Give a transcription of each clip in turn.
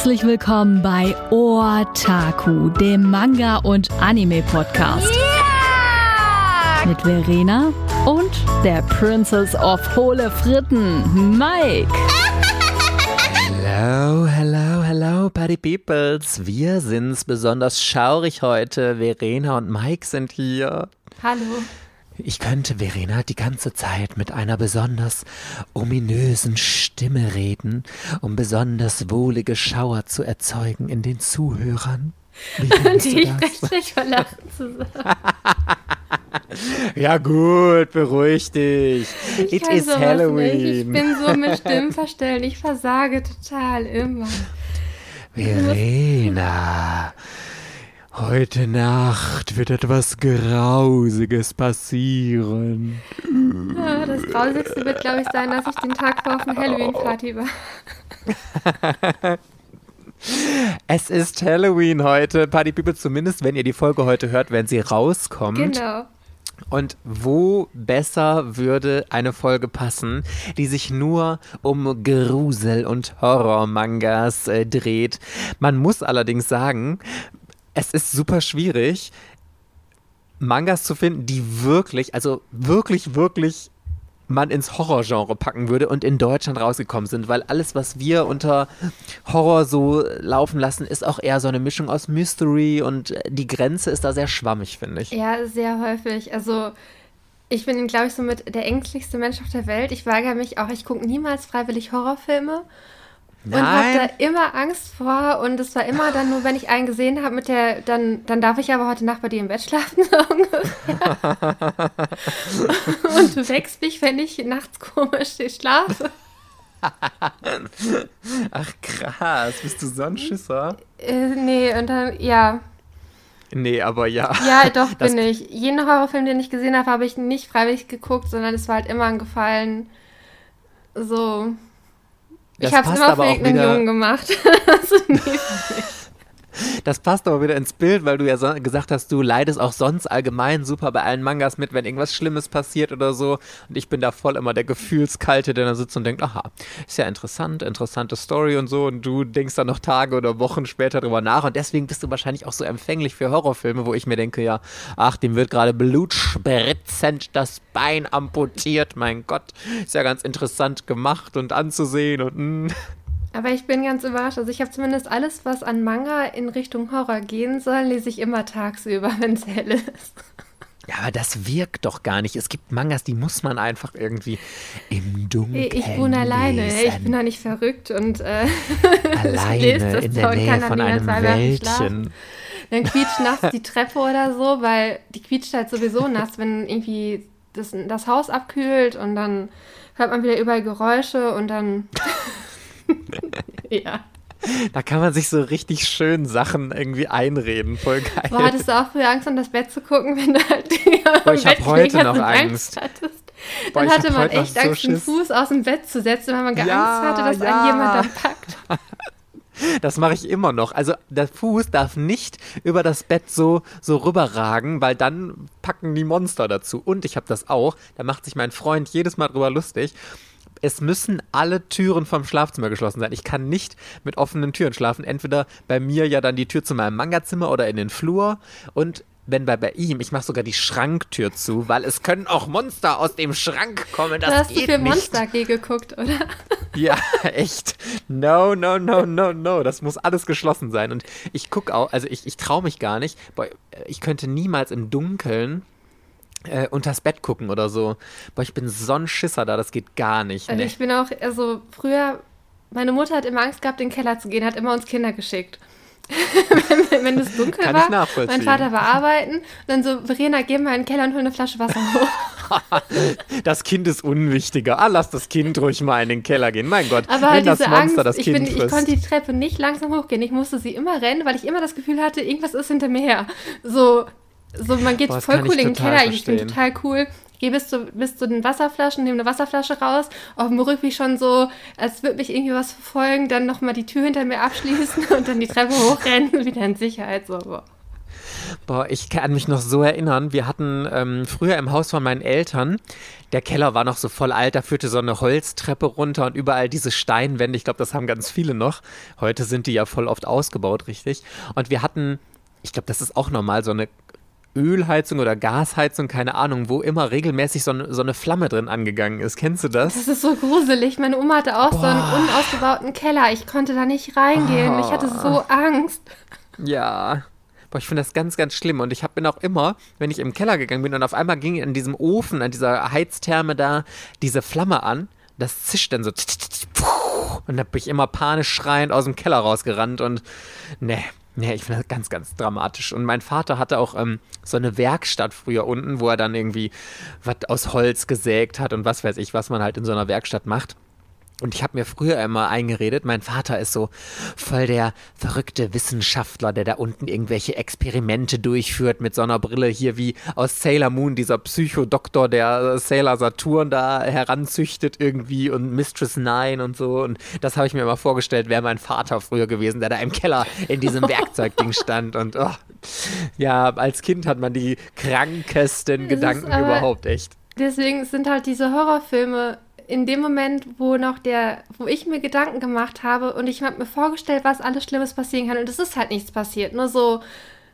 Herzlich willkommen bei Otaku, dem Manga- und Anime-Podcast. Yeah! Mit Verena und der Princess of Hohle Fritten, Mike. Hello, hello, hello, Party Peoples. Wir sind's besonders schaurig heute. Verena und Mike sind hier. Hallo. Ich könnte Verena die ganze Zeit mit einer besonders ominösen Stimme reden, um besonders wohlige Schauer zu erzeugen in den Zuhörern. Die das? richtig vor Lachen zusammen. Ja gut, beruhig dich. Ich It is Halloween. Nicht. Ich bin so mit Stimmen verstellt. Ich versage total immer. Verena, heute Nacht wird etwas Grausiges passieren. Ja, Das Grausigste wird, glaube ich, sein, dass ich den Tag vor auf eine Halloween-Party war. Es ist Halloween heute. Party People, zumindest wenn ihr die Folge heute hört, wenn sie rauskommt. Genau. Und wo besser würde eine Folge passen, die sich nur um Grusel- und Horror-Mangas äh, dreht. Man muss allerdings sagen, es ist super schwierig, Mangas zu finden, die wirklich, also wirklich, wirklich man ins Horrorgenre packen würde und in Deutschland rausgekommen sind, weil alles, was wir unter Horror so laufen lassen, ist auch eher so eine Mischung aus Mystery und äh, die Grenze ist da sehr schwammig, finde ich. Ja, sehr häufig. Also, ich bin, glaube ich, so mit der ängstlichste Mensch auf der Welt. Ich weigere mich auch, ich gucke niemals freiwillig Horrorfilme. Und habe da immer Angst vor. Und es war immer dann nur, wenn ich einen gesehen habe, mit der, dann, dann darf ich aber heute Nacht bei dir im Bett schlafen, so ungefähr. und du wächst mich, wenn ich nachts komisch schlafe. Ach krass, bist du so ein Schisser? Äh, nee, und dann, ja. Nee, aber ja. Ja, doch, Das- bin ich. Jeden Horrorfilm, den ich gesehen habe, habe ich nicht freiwillig geguckt, sondern es war halt immer ein Gefallen. So. Das ich habe es immer für irgendeinen Jungen gemacht. Das passt aber wieder ins Bild, weil du ja so gesagt hast, du leidest auch sonst allgemein super bei allen Mangas mit, wenn irgendwas Schlimmes passiert oder so. Und ich bin da voll immer der Gefühlskalte, der da sitzt und denkt, aha, ist ja interessant, interessante Story und so. Und du denkst dann noch Tage oder Wochen später drüber nach. Und deswegen bist du wahrscheinlich auch so empfänglich für Horrorfilme, wo ich mir denke, ja, ach, dem wird gerade blutspritzend das Bein amputiert. Mein Gott, ist ja ganz interessant gemacht und anzusehen und mm. Aber ich bin ganz überrascht. Also ich habe zumindest alles, was an Manga in Richtung Horror gehen soll, lese ich immer tagsüber, wenn es hell ist. Ja, aber das wirkt doch gar nicht. Es gibt Mangas, die muss man einfach irgendwie im Dunkeln Ich wohne alleine, lesen. ich bin da nicht verrückt und äh, alleine lese das in der Nähe von einem. Wäldchen. Dann quietscht nachts die Treppe oder so, weil die quietscht halt sowieso nass, wenn irgendwie das, das Haus abkühlt und dann hört man wieder überall Geräusche und dann. ja. Da kann man sich so richtig schön Sachen irgendwie einreden. Voll geil. Boah, hattest du auch früher Angst, an das Bett zu gucken, wenn du halt Boah, ich am hab Bett heute noch und Angst. hattest. Boah, Dann hatte man echt so Angst, den Schiss. Fuß aus dem Bett zu setzen, weil man Angst Ja, hatte, dass ja. einen jemand dann packt. Das mache ich immer noch. Also der Fuß darf nicht über das Bett so, so rüberragen, weil dann packen die Monster dazu. Und ich habe das auch, da macht sich mein Freund jedes Mal drüber lustig. Es müssen alle Türen vom Schlafzimmer geschlossen sein. Ich kann nicht mit offenen Türen schlafen. Entweder bei mir ja dann die Tür zu meinem Mangazimmer oder in den Flur. Und wenn bei, bei ihm, ich mache sogar die Schranktür zu, weil es können auch Monster aus dem Schrank kommen. Das Da hast du geht für nicht. Monster AG geguckt, oder? Ja, echt. No, no, no, no, no. Das muss alles geschlossen sein. Und ich gucke auch, also ich, ich traue mich gar nicht. Boah, ich könnte niemals im Dunkeln äh, unters Bett gucken oder so. Boah, ich bin so ein Schisser da, das geht gar nicht. Also Ne. ich bin auch, also früher, meine Mutter hat immer Angst gehabt, in den Keller zu gehen, hat immer uns Kinder geschickt. wenn, wenn es dunkel Kann ich war, mein Vater war arbeiten, und dann so, Verena, geh mal in den Keller und hol eine Flasche Wasser hoch. Das Kind ist unwichtiger. Ah, lass das Kind ruhig mal in den Keller gehen. Mein Gott, Aber wenn halt das Monster Angst, das ich, Kind bin, ich konnte die Treppe nicht langsam hochgehen. Ich musste sie immer rennen, weil ich immer das Gefühl hatte, irgendwas ist hinter mir her. So, so man geht Boah, voll cool in den Keller. Ich bin total cool. Gehe bis zu, bis zu den Wasserflaschen, nehme eine Wasserflasche raus, auf dem Rückweg schon so, als würde mich irgendwie was verfolgen, dann nochmal die Tür hinter mir abschließen und dann die Treppe hochrennen, wieder in Sicherheit. So. boah. Boah, ich kann mich noch so erinnern. Wir hatten ähm, früher im Haus von meinen Eltern, der Keller war noch so voll alt, da führte so eine Holztreppe runter und überall diese Steinwände. Ich glaube, das haben ganz viele noch. Heute sind die ja voll oft ausgebaut, richtig. Und wir hatten, ich glaube, das ist auch normal, so eine Ölheizung oder Gasheizung, keine Ahnung, wo immer regelmäßig so, eine, so eine Flamme drin angeganung ist. Kennst du das? Das ist so gruselig. Meine Oma hatte auch Boah. so einen unausgebauten Keller. Ich konnte da nicht reingehen. Oh. Ich hatte so Angst. Ja. Boah, ich finde das ganz, ganz schlimm. Und ich bin auch immer, wenn ich im Keller gegangen bin und auf einmal ging in diesem Ofen, an dieser Heiztherme da, diese Flamme an, das zischt dann so. Und da bin ich immer panisch schreiend aus dem Keller rausgerannt und ne, Nee, ich finde das ganz, ganz dramatisch. Und mein Vater hatte auch ähm, so eine Werkstatt früher unten, wo er dann irgendwie was aus Holz gesägt hat und was weiß ich, was man halt in so einer Werkstatt macht. Und ich habe mir früher immer eingeredet, mein Vater ist so voll der verrückte Wissenschaftler, der da unten irgendwelche Experimente durchführt mit so einer Brille hier wie aus Sailor Moon, dieser Psychodoktor, der Sailor Saturn da heranzüchtet irgendwie und Mistress Nine und so. Und das habe ich mir immer vorgestellt, wäre mein Vater früher gewesen, der da im Keller in diesem Werkzeugding stand. Und oh, ja, als Kind hat man die krankesten Gedanken überhaupt, echt. Deswegen sind halt diese Horrorfilme in dem Moment, wo noch der, wo ich mir Gedanken gemacht habe und ich habe mir vorgestellt, was alles Schlimmes passieren kann und es ist halt nichts passiert. Nur so,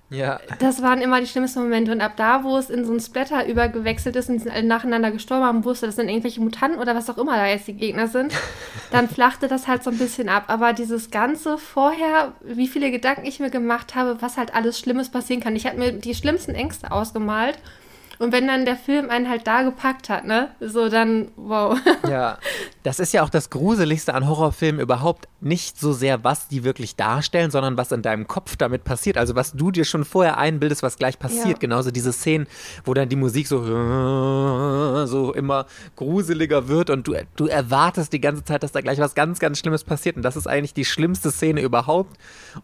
ja. Das waren immer die schlimmsten Momente. Und ab da, wo es in so ein Splatter übergewechselt ist und sie alle nacheinander gestorben haben, wusste, das sind irgendwelche Mutanten oder was auch immer da jetzt die Gegner sind, dann flachte das halt so ein bisschen ab. Aber dieses Ganze vorher, wie viele Gedanken ich mir gemacht habe, was halt alles Schlimmes passieren kann. Ich hatte mir die schlimmsten Ängste ausgemalt und wenn dann der Film einen halt da gepackt hat, ne? So dann, wow. Ja, das ist ja auch das Gruseligste an Horrorfilmen überhaupt. Nicht so sehr, was die wirklich darstellen, sondern was in deinem Kopf damit passiert. Also was du dir schon vorher einbildest, was gleich passiert. Ja. Genauso diese Szenen, wo dann die Musik so, so immer gruseliger wird und du, du erwartest die ganze Zeit, dass da gleich was ganz, ganz Schlimmes passiert. Und das ist eigentlich die schlimmste Szene überhaupt.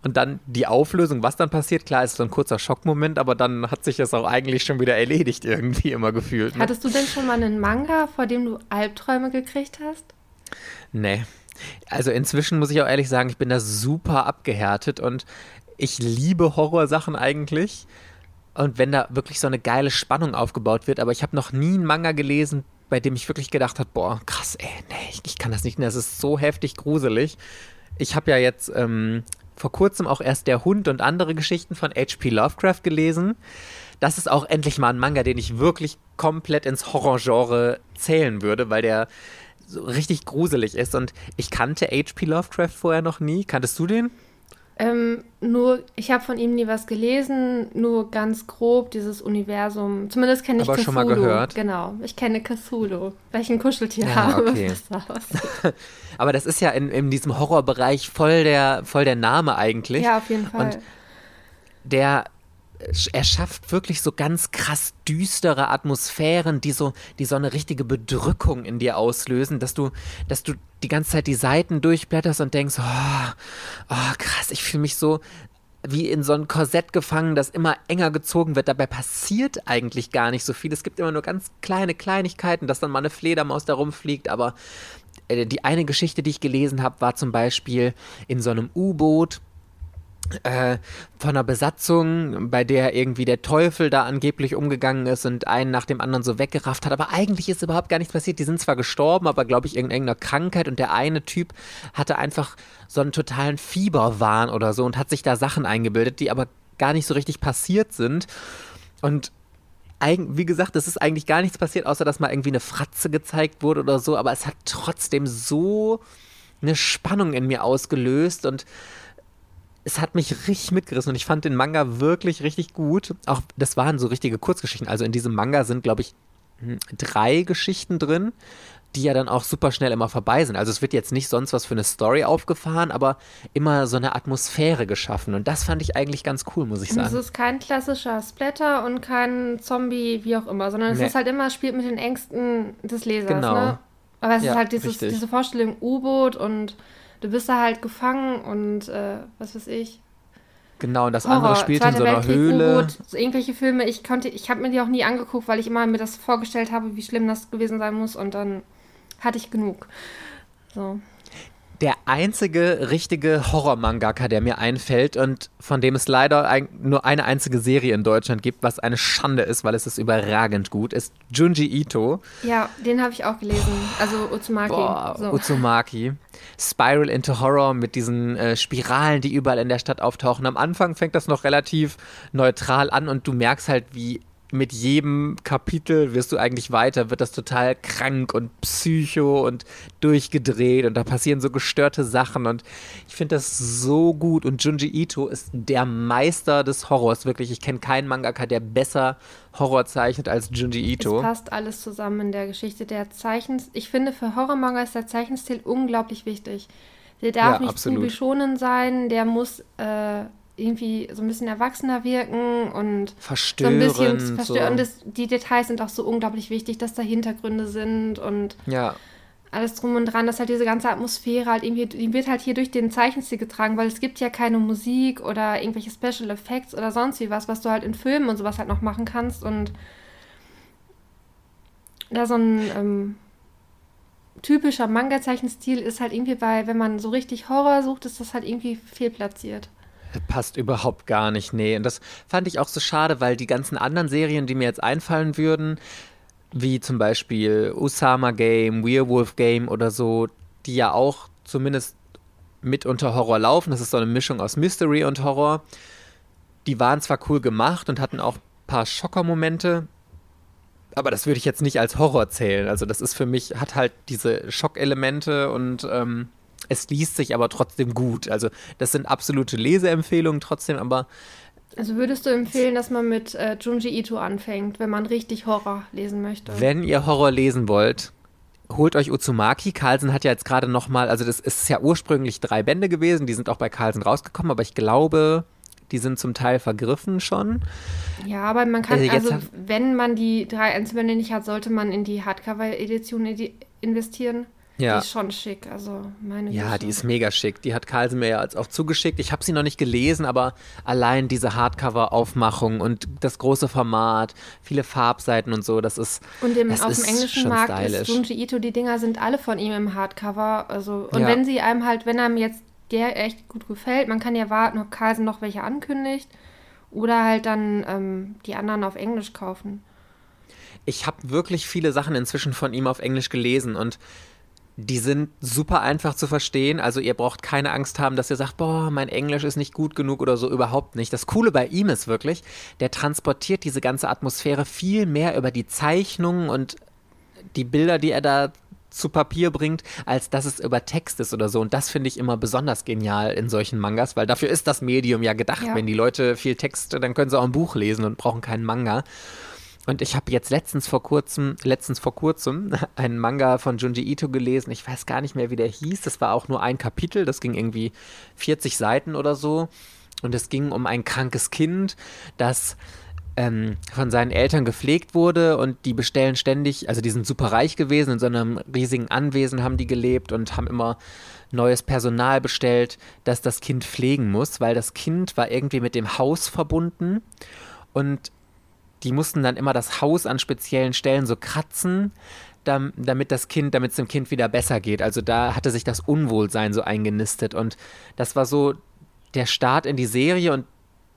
Und dann die Auflösung, was dann passiert. Klar, ist so ein kurzer Schockmoment, aber dann hat sich das auch eigentlich schon wieder erledigt schlecht irgendwie immer gefühlt. Ne? Hattest du denn schon mal einen Manga, vor dem du Albträume gekriegt hast? Nee. Also inzwischen muss ich auch ehrlich sagen, ich bin da super abgehärtet und ich liebe Horrorsachen eigentlich. Und wenn da wirklich so eine geile Spannung aufgebaut wird, aber ich habe noch nie einen Manga gelesen, bei dem ich wirklich gedacht habe, boah, krass, ey, nee, ich, ich kann das nicht, das ist so heftig gruselig. Ich habe ja jetzt ähm, vor kurzem auch erst Der Hund und andere Geschichten von H.P. Lovecraft gelesen das ist auch endlich mal ein Manga, den ich wirklich komplett ins Horrorgenre zählen würde, weil der so richtig gruselig ist. Und ich kannte H.P. Lovecraft vorher noch nie. Kanntest du den? Ähm, nur, ich habe von ihm nie was gelesen, nur ganz grob dieses Universum. Zumindest kenne ich Aber Cthulhu. schon mal gehört. Genau, ich kenne Cthulhu, weil ich ein Kuscheltier ja, habe. Okay. Das Aber das ist ja in, in diesem Horrorbereich voll der, voll der Name eigentlich. Ja, auf jeden Fall. Und der er schafft wirklich so ganz krass düstere Atmosphären, die so, die so eine richtige Bedrückung in dir auslösen, dass du, dass du die ganze Zeit die Seiten durchblätterst und denkst, oh, oh krass, ich fühle mich so wie in so ein Korsett gefangen, das immer enger gezogen wird. Dabei passiert eigentlich gar nicht so viel. Es gibt immer nur ganz kleine Kleinigkeiten, dass dann mal eine Fledermaus da rumfliegt, aber äh, die eine Geschichte, die ich gelesen habe, war zum Beispiel in so einem U-Boot äh, von einer Besatzung, bei der irgendwie der Teufel da angeblich umgegangen ist und einen nach dem anderen so weggerafft hat. Aber eigentlich ist überhaupt gar nichts passiert. Die sind zwar gestorben, aber glaube ich in irgendeiner Krankheit und der eine Typ hatte einfach so einen totalen Fieberwahn oder so und hat sich da Sachen eingebildet, die aber gar nicht so richtig passiert sind. Und wie gesagt, es ist eigentlich gar nichts passiert, außer dass mal irgendwie eine Fratze gezeigt wurde oder so, aber es hat trotzdem so eine Spannung in mir ausgelöst und es hat mich richtig mitgerissen und ich fand den Manga wirklich richtig gut. Auch das waren so richtige Kurzgeschichten. Also in diesem Manga sind, glaube ich, hm, drei Geschichten drin, die ja dann auch super schnell immer vorbei sind. Also es wird jetzt nicht sonst was für eine Story aufgefahren, aber immer so eine Atmosphäre geschaffen. Und das fand ich eigentlich ganz cool, muss ich sagen. Es ist kein klassischer Splatter und kein Zombie, wie auch immer, sondern es nee. ist halt immer, spielt mit den Ängsten des Lesers. Genau. Ne? Aber es ja, ist halt dieses, diese Vorstellung U-Boot und du bist da halt gefangen und äh, was weiß ich. Genau, und das Horror, andere spielt in so einer Weltkrieg, Höhle. So irgendwelche Filme, ich konnte, ich habe mir die auch nie angeguckt, weil ich immer mir das vorgestellt habe, wie schlimm das gewesen sein muss und dann hatte ich genug. So. Der einzige richtige Horror-Mangaka, der mir einfällt und von dem es leider ein, nur eine einzige Serie in Deutschland gibt, was eine Schande ist, weil es ist überragend gut, ist Junji Ito. Ja, den habe ich auch gelesen. Also Uzumaki. Boah, so. Uzumaki. Spiral into Horror mit diesen äh, Spiralen, die überall in der Stadt auftauchen. Am Anfang fängt das noch relativ neutral an und du merkst halt, wie mit jedem Kapitel wirst du eigentlich weiter, wird das total krank und psycho und durchgedreht und da passieren so gestörte Sachen und ich finde das so gut und Junji Ito ist der Meister des Horrors, wirklich. Ich kenne keinen Mangaka, der besser Horror zeichnet als Junji Ito. Es passt alles zusammen in der Geschichte. Der Zeichens ich finde, für Horrormanga ist der Zeichenstil unglaublich wichtig. Der darf ja, nicht absolut. zu schonen sein, der muss äh, irgendwie so ein bisschen erwachsener wirken und verstören, so ein bisschen verstören. So. Und das, die Details sind auch so unglaublich wichtig, dass da Hintergründe sind und ja. alles drum und dran, dass halt diese ganze Atmosphäre halt irgendwie, die wird halt hier durch den Zeichenstil getragen, weil es gibt ja keine Musik oder irgendwelche Special Effects oder sonst wie was, was du halt in Filmen und sowas halt noch machen kannst und da so ein ähm, typischer Manga-Zeichenstil ist halt irgendwie bei, wenn man so richtig Horror sucht, ist das halt irgendwie fehlplatziert. Passt überhaupt gar nicht, nee. Und das fand ich auch so schade, weil die ganzen anderen Serien, die mir jetzt einfallen würden, wie zum Beispiel Usama Game, Werewolf Game oder so, die ja auch zumindest mit unter Horror laufen, das ist so eine Mischung aus Mystery und Horror, die waren zwar cool gemacht und hatten auch ein paar Schockermomente, aber das würde ich jetzt nicht als Horror zählen. Also das ist für mich, hat halt diese Schockelemente und ähm, es liest sich aber trotzdem gut. Also das sind absolute Leseempfehlungen trotzdem, aber also würdest du empfehlen, dass man mit äh, Junji Ito anfängt, wenn man richtig Horror lesen möchte? Wenn ihr Horror lesen wollt, holt euch Uzumaki. Carlsen hat ja jetzt gerade noch mal, also das ist ja ursprünglich drei Bände gewesen, die sind auch bei Carlsen rausgekommen, aber ich glaube, die sind zum Teil vergriffen schon. Ja, aber man kann, also, also wenn man die drei Einzelbände nicht hat, sollte man in die Hardcover-Edition investieren. Ja. Die ist schon schick, also meine Ja, Güte. die ist mega schick. Die hat Carlsen mir ja jetzt auch zugeschickt. Ich habe sie noch nicht gelesen, aber allein diese Hardcover-Aufmachung und das große Format, viele Farbseiten und so, das ist Und im, auf dem englischen Markt stylisch. ist Junji Ito, die Dinger sind alle von ihm im Hardcover. Also, und ja. wenn sie einem halt, wenn einem jetzt der echt gut gefällt, man kann ja warten, ob Carlsen noch welche ankündigt oder halt dann ähm, die anderen auf Englisch kaufen. Ich habe wirklich viele Sachen inzwischen von ihm auf Englisch gelesen und die sind super einfach zu verstehen. Also ihr braucht keine Angst haben, dass ihr sagt, boah, mein Englisch ist nicht gut genug oder so, überhaupt nicht. Das Coole bei ihm ist wirklich, der transportiert diese ganze Atmosphäre viel mehr über die Zeichnungen und die Bilder, die er da zu Papier bringt, als dass es über Text ist oder so. Und das finde ich immer besonders genial in solchen Mangas, weil dafür ist das Medium ja gedacht. Ja. Wenn die Leute viel Text, dann können sie auch ein Buch lesen und brauchen keinen Manga. Und ich habe jetzt letztens vor kurzem, letztens vor kurzem einen Manga von Junji Ito gelesen. Ich weiß gar nicht mehr, wie der hieß. Das war auch nur ein Kapitel. Das ging irgendwie 40 Seiten oder so. Und es ging um ein krankes Kind, das ähm, von seinen Eltern gepflegt wurde und die bestellen ständig, also die sind super reich gewesen, in so einem riesigen Anwesen haben die gelebt und haben immer neues Personal bestellt, das das Kind pflegen muss, weil das Kind war irgendwie mit dem Haus verbunden und die mussten dann immer das Haus an speziellen Stellen so kratzen, damit das Kind, damit es dem Kind wieder besser geht. Also da hatte sich das Unwohlsein so eingenistet und das war so der Start in die Serie und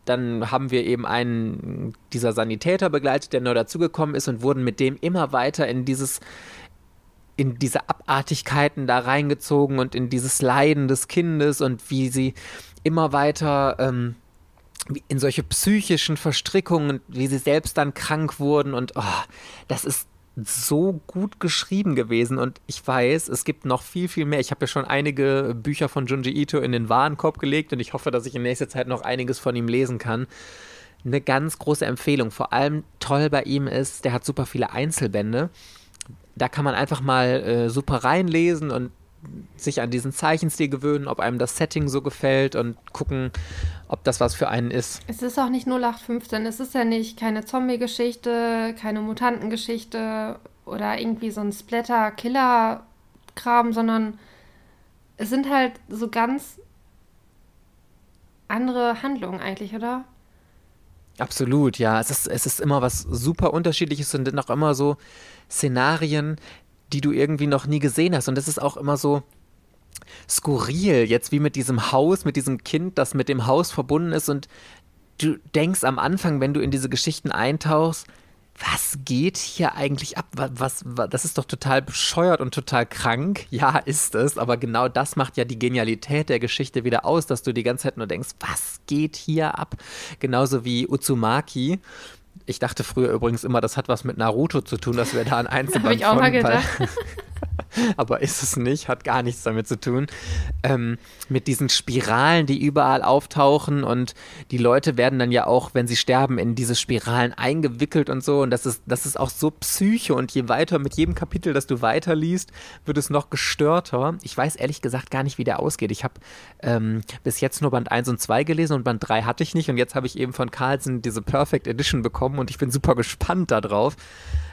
dann haben wir eben einen dieser Sanitäter begleitet, der neu dazugekommen ist und wurden mit dem immer weiter in dieses in diese Abartigkeiten da reingezogen und in dieses Leiden des Kindes und wie sie immer weiter ähm, in solche psychischen Verstrickungen, wie sie selbst dann krank wurden und oh, das ist so gut geschrieben gewesen und ich weiß, es gibt noch viel, viel mehr. Ich habe ja schon einige Bücher von Junji Ito in den Warenkorb gelegt und ich hoffe, dass ich in nächster Zeit noch einiges von ihm lesen kann. Eine ganz große Empfehlung. Vor allem toll bei ihm ist, der hat super viele Einzelbände. Da kann man einfach mal äh, super reinlesen und sich an diesen Zeichenstil gewöhnen, ob einem das Setting so gefällt und gucken, ob das was für einen ist. Es ist auch nicht 0815, es ist ja nicht keine Zombie-Geschichte, keine Mutantengeschichte oder irgendwie so ein Splatter-Killer-Kram, sondern es sind halt so ganz andere Handlungen eigentlich, oder? Absolut, ja. Es ist, es ist immer was super unterschiedliches und auch immer so Szenarien, die du irgendwie noch nie gesehen hast. Und das ist auch immer so, skurril, jetzt wie mit diesem Haus, mit diesem Kind, das mit dem Haus verbunden ist und du denkst am Anfang, wenn du in diese Geschichten eintauchst, was geht hier eigentlich ab? Was, was, das ist doch total bescheuert und total krank. Ja, ist es, aber genau das macht ja die Genialität der Geschichte wieder aus, dass du die ganze Zeit nur denkst, was geht hier ab? Genauso wie Uzumaki. Ich dachte früher übrigens immer, das hat was mit Naruto zu tun, dass wir da ein Einzelband Habe ich auch mal gedacht. aber ist es nicht, hat gar nichts damit zu tun. Ähm, mit diesen Spiralen, die überall auftauchen und die Leute werden dann ja auch, wenn sie sterben, in diese Spiralen eingewickelt und so. Und das ist, das ist auch so Psyche und je weiter, mit jedem Kapitel, das du weiterliest, wird es noch gestörter. Ich weiß ehrlich gesagt gar nicht, wie der ausgeht. Ich habe ähm, bis jetzt nur Band 1 und 2 gelesen und Band 3 hatte ich nicht und jetzt habe ich eben von Carlsen diese Perfect Edition bekommen und ich bin super gespannt darauf.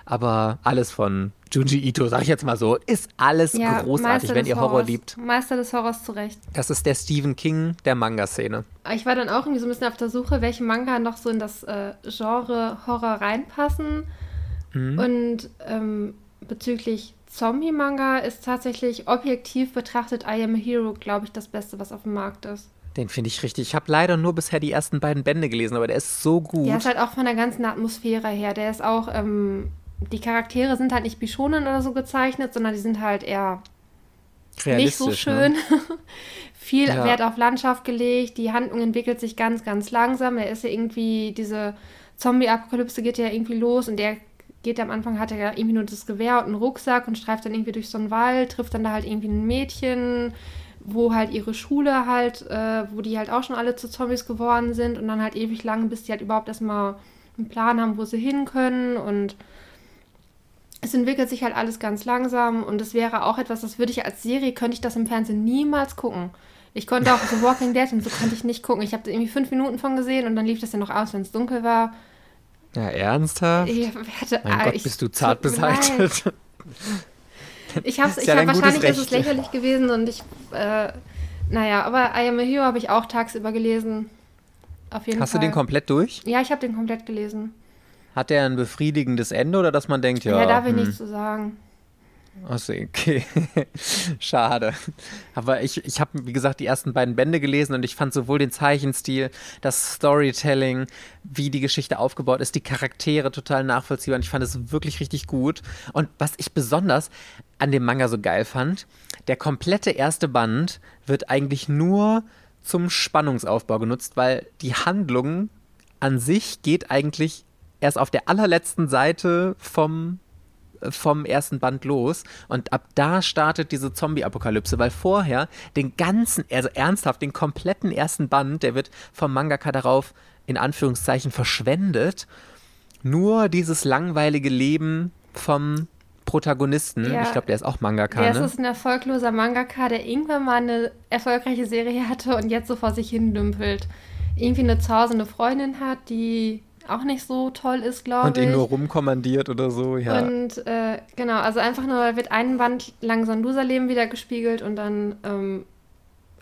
Aber alles von Junji Ito, sag ich jetzt mal so, ist alles ja, großartig, Meister wenn ihr Horror Horrors. liebt. Meister des Horrors zurecht. Das ist der Stephen King der Manga-Szene. Ich war dann auch irgendwie so ein bisschen auf der Suche, welche Manga noch so in das äh, Genre Horror reinpassen. Mhm. Und ähm, bezüglich Zombie-Manga ist tatsächlich objektiv betrachtet I Am a Hero, glaube ich, das Beste, was auf dem Markt ist. Den finde ich richtig. Ich habe leider nur bisher die ersten beiden Bände gelesen, aber der ist so gut. Der ist halt auch von der ganzen Atmosphäre her. Der ist auch ähm, die Charaktere sind halt nicht Bishonen oder so gezeichnet, sondern die sind halt eher nicht so ne? schön. Ne? Viel ja. Wert auf Landschaft gelegt. Die Handlung entwickelt sich ganz, ganz langsam. Er ist ja irgendwie, diese Zombie-Apokalypse geht ja irgendwie los und der geht am Anfang, hat er ja irgendwie nur das Gewehr und einen Rucksack und streift dann irgendwie durch so einen Wald, trifft dann da halt irgendwie ein Mädchen, wo halt ihre Schule halt, äh, wo die halt auch schon alle zu Zombies geworden sind und dann halt ewig lang, bis die halt überhaupt erstmal einen Plan haben, wo sie hin können und es entwickelt sich halt alles ganz langsam und es wäre auch etwas, das würde ich als Serie, könnte ich das im Fernsehen niemals gucken. Ich konnte auch The Walking Dead und so konnte ich nicht gucken. Ich habe irgendwie fünf Minuten von gesehen und dann lief das ja noch aus, wenn es dunkel war. Ja, ernsthaft? Ich werde, mein äh, Gott, ich, bist du zart beseitigt. Ich habe ja hab, wahrscheinlich ist es lächerlich gewesen und ich, äh, naja, aber I Am a Hero habe ich auch tagsüber gelesen. Auf jeden Hast Fall. du den komplett durch? Ja, ich habe den komplett gelesen. Hat er ein befriedigendes Ende oder dass man denkt, ja. Ja, darf ich hm. nichts zu sagen. Achso, okay. Schade. Aber ich, ich habe, wie gesagt, die ersten beiden Bände gelesen und ich fand sowohl den Zeichenstil, das Storytelling, wie die Geschichte aufgebaut ist, die Charaktere total nachvollziehbar und ich fand es wirklich richtig gut. Und was ich besonders an dem Manga so geil fand, der komplette erste Band wird eigentlich nur zum Spannungsaufbau genutzt, weil die Handlung an sich geht eigentlich erst auf der allerletzten Seite vom vom ersten Band los und ab da startet diese Zombie-Apokalypse, weil vorher den ganzen, also ernsthaft, den kompletten ersten Band, der wird vom Mangaka darauf in Anführungszeichen verschwendet, nur dieses langweilige Leben vom Protagonisten, ja, ich glaube, der ist auch Mangaka. Der ne? ist ein erfolgloser Mangaka, der irgendwann mal eine erfolgreiche Serie hatte und jetzt so vor sich hin dümpelt. Irgendwie eine zu Hause eine Freundin hat, die auch nicht so toll ist, glaube ich. Und ihn nur rumkommandiert oder so, ja. Und äh, genau, also einfach nur wird ein Band lang Loserleben wieder gespiegelt und dann ähm,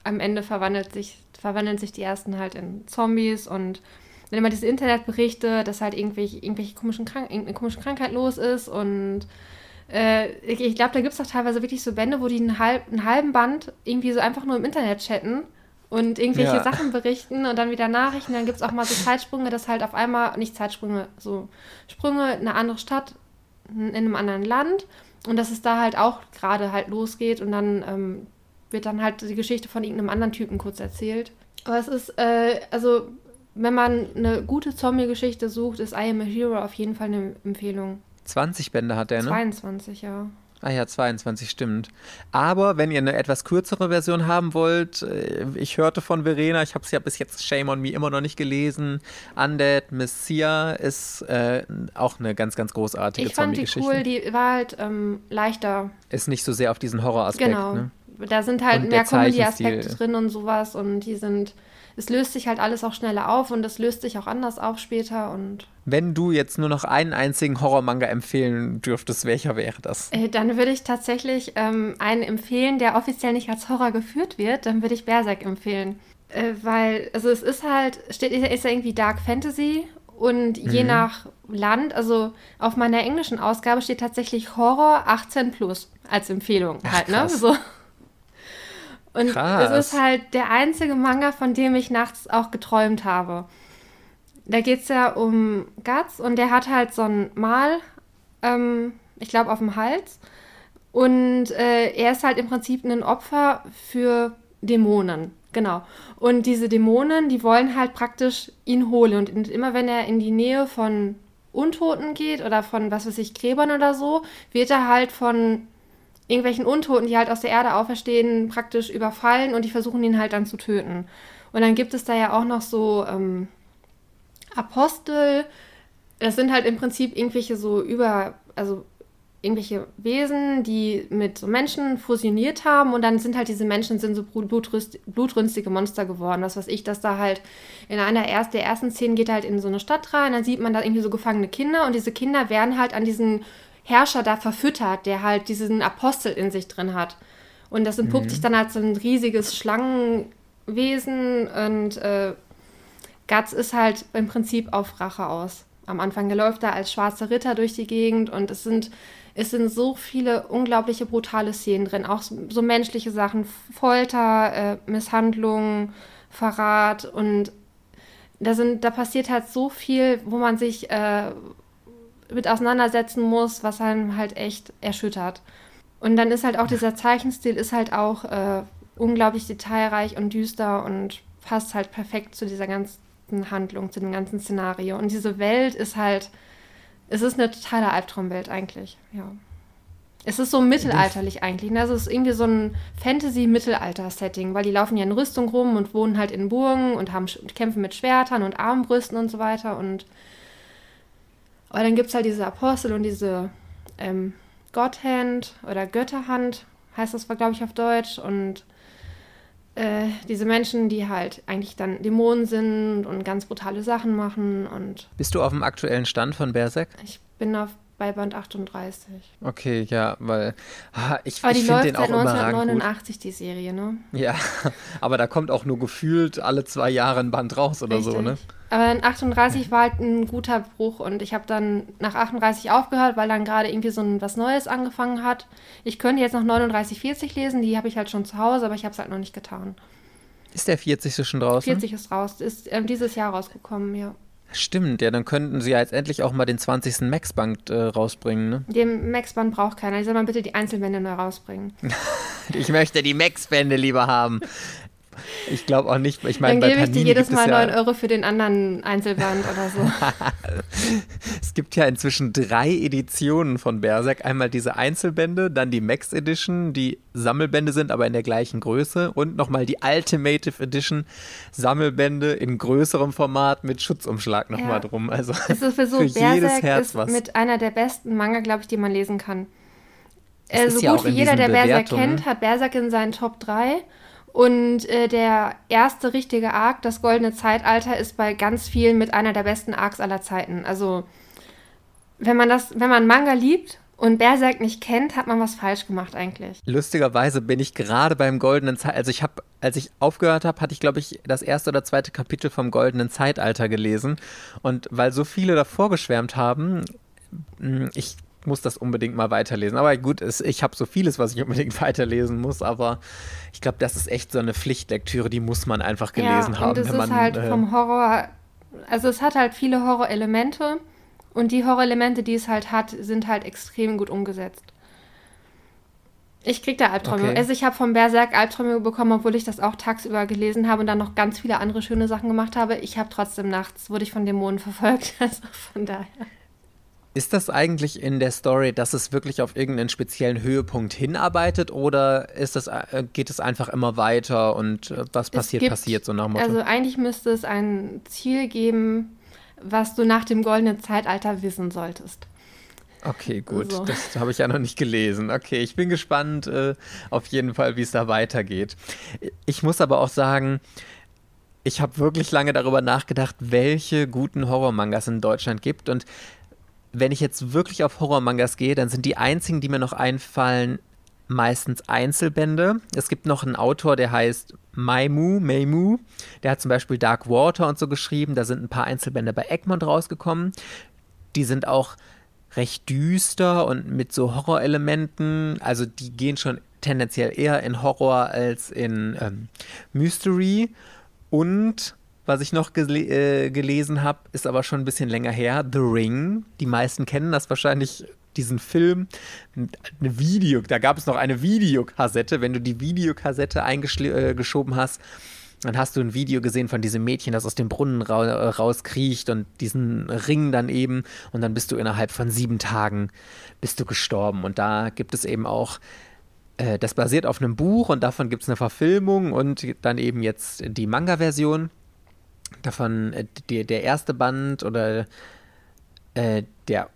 am Ende verwandelt sich, verwandeln sich die ersten halt in Zombies und wenn immer diese Internetberichte, dass halt irgendwelche, irgendwelche komischen Krank irgendeine komische Krankheit los ist und äh, ich, ich glaube, da gibt es auch teilweise wirklich so Bände, wo die einen, halb, einen halben Band irgendwie so einfach nur im Internet chatten und irgendwelche ja. Sachen berichten und dann wieder Nachrichten. Dann gibt es auch mal so Zeitsprünge, dass halt auf einmal, nicht Zeitsprünge, so Sprünge in eine andere Stadt, in einem anderen Land und dass es da halt auch gerade halt losgeht und dann ähm, wird dann halt die Geschichte von irgendeinem anderen Typen kurz erzählt. Aber es ist, äh, also wenn man eine gute Zombie-Geschichte sucht, ist I Am a Hero auf jeden Fall eine Empfehlung. 20 Bände hat der, ne? 22, ja. Ah ja, 22 stimmt. Aber wenn ihr eine etwas kürzere Version haben wollt, äh, ich hörte von Verena, ich habe es ja bis jetzt Shame on Me immer noch nicht gelesen. Undead Messiah ist äh, auch eine ganz, ganz großartige Ich fand die cool, die war halt ähm, leichter. Ist nicht so sehr auf diesen Horroraspekt. Genau. Ne? Da sind halt und mehr Comedy-Aspekte drin und sowas und die sind es löst sich halt alles auch schneller auf und es löst sich auch anders auf später und. Wenn du jetzt nur noch einen einzigen Horror-Manga empfehlen dürftest, welcher wäre das? Äh, dann würde ich tatsächlich ähm, einen empfehlen, der offiziell nicht als Horror geführt wird. Dann würde ich Berserk empfehlen. Äh, weil, also es ist halt, steht, ist ja irgendwie Dark Fantasy und mhm. je nach Land, also auf meiner englischen Ausgabe steht tatsächlich Horror 18 plus als Empfehlung Ach, halt, ne? So. Und Krass. es ist halt der einzige Manga, von dem ich nachts auch geträumt habe. Da geht es ja um Guts und der hat halt so ein Mal, ähm, ich glaube, auf dem Hals. Und äh, er ist halt im Prinzip ein Opfer für Dämonen. Genau. Und diese Dämonen, die wollen halt praktisch ihn holen. Und immer wenn er in die Nähe von Untoten geht oder von, was weiß ich, Gräbern oder so, wird er halt von irgendwelchen Untoten, die halt aus der Erde auferstehen, praktisch überfallen und die versuchen ihn halt dann zu töten. Und dann gibt es da ja auch noch so ähm, Apostel. Das sind halt im Prinzip irgendwelche so über, also irgendwelche Wesen, die mit so Menschen fusioniert haben und dann sind halt diese Menschen sind so blutrünstige Monster geworden. Was weiß ich, dass da halt in einer erst, der ersten Szene geht halt in so eine Stadt rein, dann sieht man da irgendwie so gefangene Kinder und diese Kinder werden halt an diesen Herrscher da verfüttert, der halt diesen Apostel in sich drin hat. Und das entpuppt mhm. sich dann als so ein riesiges Schlangenwesen und äh, Guts ist halt im Prinzip auf Rache aus. Am Anfang, läuft da als schwarzer Ritter durch die Gegend und es sind es sind so viele unglaubliche brutale Szenen drin, auch so, so menschliche Sachen, Folter, äh, Misshandlung, Verrat und da sind, da passiert halt so viel, wo man sich äh, mit auseinandersetzen muss, was einen halt echt erschüttert. Und dann ist halt auch dieser Zeichenstil ist halt auch äh, unglaublich detailreich und düster und passt halt perfekt zu dieser ganzen Handlung, zu dem ganzen Szenario. Und diese Welt ist halt es ist eine totale Albtraumwelt eigentlich, ja. Es ist so mittelalterlich eigentlich. Ne? Also es ist irgendwie so ein Fantasy-Mittelalter-Setting, weil die laufen ja in Rüstung rum und wohnen halt in Burgen und haben kämpfen mit Schwertern und Armbrüsten und so weiter. Und aber dann gibt es halt diese Apostel und diese ähm, Godhand oder Götterhand, heißt das, glaube ich, auf Deutsch. Und äh, diese Menschen, die halt eigentlich dann Dämonen sind und ganz brutale Sachen machen und. Bist du auf dem aktuellen Stand von Berserk? Ich bin auf bei Band 38. Okay, ja, weil ah, ich, aber ich finde den auch seit 1989 die Serie, ne? Ja, aber da kommt auch nur gefühlt alle zwei Jahre ein Band raus oder Richtig. so, ne? Aber in 38 war halt ein guter Bruch und ich habe dann nach 38 aufgehört, weil dann gerade irgendwie so ein, was Neues angefangen hat. Ich könnte jetzt noch 39, 40 lesen, die habe ich halt schon zu Hause, aber ich habe es halt noch nicht getan. Ist der 40. schon draußen? 40 ist raus, ist äh, dieses Jahr rausgekommen, ja. Stimmt, ja, dann könnten sie ja jetzt endlich auch mal den 20. Max-Band äh, rausbringen, ne? Den Max-Band braucht keiner. Ich soll mal bitte die Einzelbände neu rausbringen. ich möchte die Max-Bände lieber haben. Ich glaube auch nicht. Ich meine, Dann gebe ich dir jedes Mal ja 9 Euro für den anderen Einzelband oder so. es gibt ja inzwischen drei Editionen von Berserk. Einmal diese Einzelbände, dann die Max Edition, die Sammelbände sind, aber in der gleichen Größe. Und nochmal die Ultimative Edition, Sammelbände in größerem Format mit Schutzumschlag nochmal ja. drum. Also es ist für, so, für jedes Herz ist was. mit einer der besten Manga, glaube ich, die man lesen kann. Äh, so ja gut wie jeder, der Berserk kennt, hat Berserk in seinen Top 3. Und äh, der erste richtige Arc, das Goldene Zeitalter, ist bei ganz vielen mit einer der besten Arcs aller Zeiten. Also, wenn man das, wenn man Manga liebt und Berserk nicht kennt, hat man was falsch gemacht eigentlich. Lustigerweise bin ich gerade beim Goldenen Zeitalter, also ich habe, als ich aufgehört habe, hatte ich glaube ich das erste oder zweite Kapitel vom Goldenen Zeitalter gelesen und weil so viele davor geschwärmt haben, hm, ich muss das unbedingt mal weiterlesen. Aber gut, es, ich habe so vieles, was ich unbedingt weiterlesen muss, aber ich glaube, das ist echt so eine Pflichtlektüre, die muss man einfach gelesen ja, haben. Und es ist man, halt äh, vom Horror, also es hat halt viele Horrorelemente und die Horrorelemente, die es halt hat, sind halt extrem gut umgesetzt. Ich krieg da Albträume. Okay. Also ich habe vom Berserk Albträume bekommen, obwohl ich das auch tagsüber gelesen habe und dann noch ganz viele andere schöne Sachen gemacht habe. Ich habe trotzdem nachts, wurde ich von Dämonen verfolgt. Also von daher. Ist das eigentlich in der Story, dass es wirklich auf irgendeinen speziellen Höhepunkt hinarbeitet oder ist das, äh, geht es einfach immer weiter und äh, was passiert, gibt, passiert so nach Motto? Also eigentlich müsste es ein Ziel geben, was du nach dem goldenen Zeitalter wissen solltest. Okay, gut. So. Das habe ich ja noch nicht gelesen. Okay, ich bin gespannt äh, auf jeden Fall, wie es da weitergeht. Ich muss aber auch sagen, ich habe wirklich lange darüber nachgedacht, welche guten Horrormangas es in Deutschland gibt und wenn ich jetzt wirklich auf Horrormangas gehe, dann sind die einzigen, die mir noch einfallen, meistens Einzelbände. Es gibt noch einen Autor, der heißt Maimu, Maimu. Der hat zum Beispiel Dark Water und so geschrieben. Da sind ein paar Einzelbände bei Egmont rausgekommen. Die sind auch recht düster und mit so Horrorelementen. Also die gehen schon tendenziell eher in Horror als in ähm, Mystery. Und was ich noch gele äh, gelesen habe, ist aber schon ein bisschen länger her, The Ring. Die meisten kennen das wahrscheinlich diesen Film, eine Video, da gab es noch eine Videokassette. Wenn du die Videokassette eingeschoben äh, hast, dann hast du ein Video gesehen von diesem Mädchen, das aus dem Brunnen ra äh, rauskriecht und diesen Ring dann eben und dann bist du innerhalb von sieben Tagen bist du gestorben. Und da gibt es eben auch, äh, das basiert auf einem Buch und davon gibt es eine Verfilmung und dann eben jetzt die Manga-Version. Davon äh, die, der erste Band oder äh, der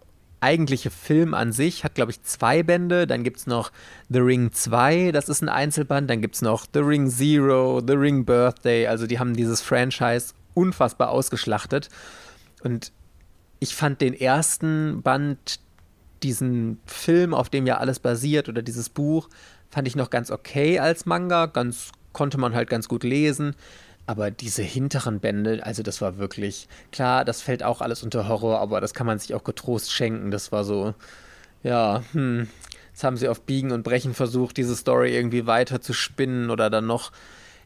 eigentliche Film an sich hat, glaube ich, zwei Bände. Dann gibt es noch The Ring 2, das ist ein Einzelband. Dann gibt es noch The Ring Zero, The Ring Birthday. Also die haben dieses Franchise unfassbar ausgeschlachtet. Und ich fand den ersten Band, diesen Film, auf dem ja alles basiert, oder dieses Buch, fand ich noch ganz okay als Manga. Ganz konnte man halt ganz gut lesen. Aber diese hinteren Bände, also das war wirklich, klar, das fällt auch alles unter Horror, aber das kann man sich auch getrost schenken. Das war so, ja, hm, jetzt haben sie auf Biegen und Brechen versucht, diese Story irgendwie weiter zu spinnen oder dann noch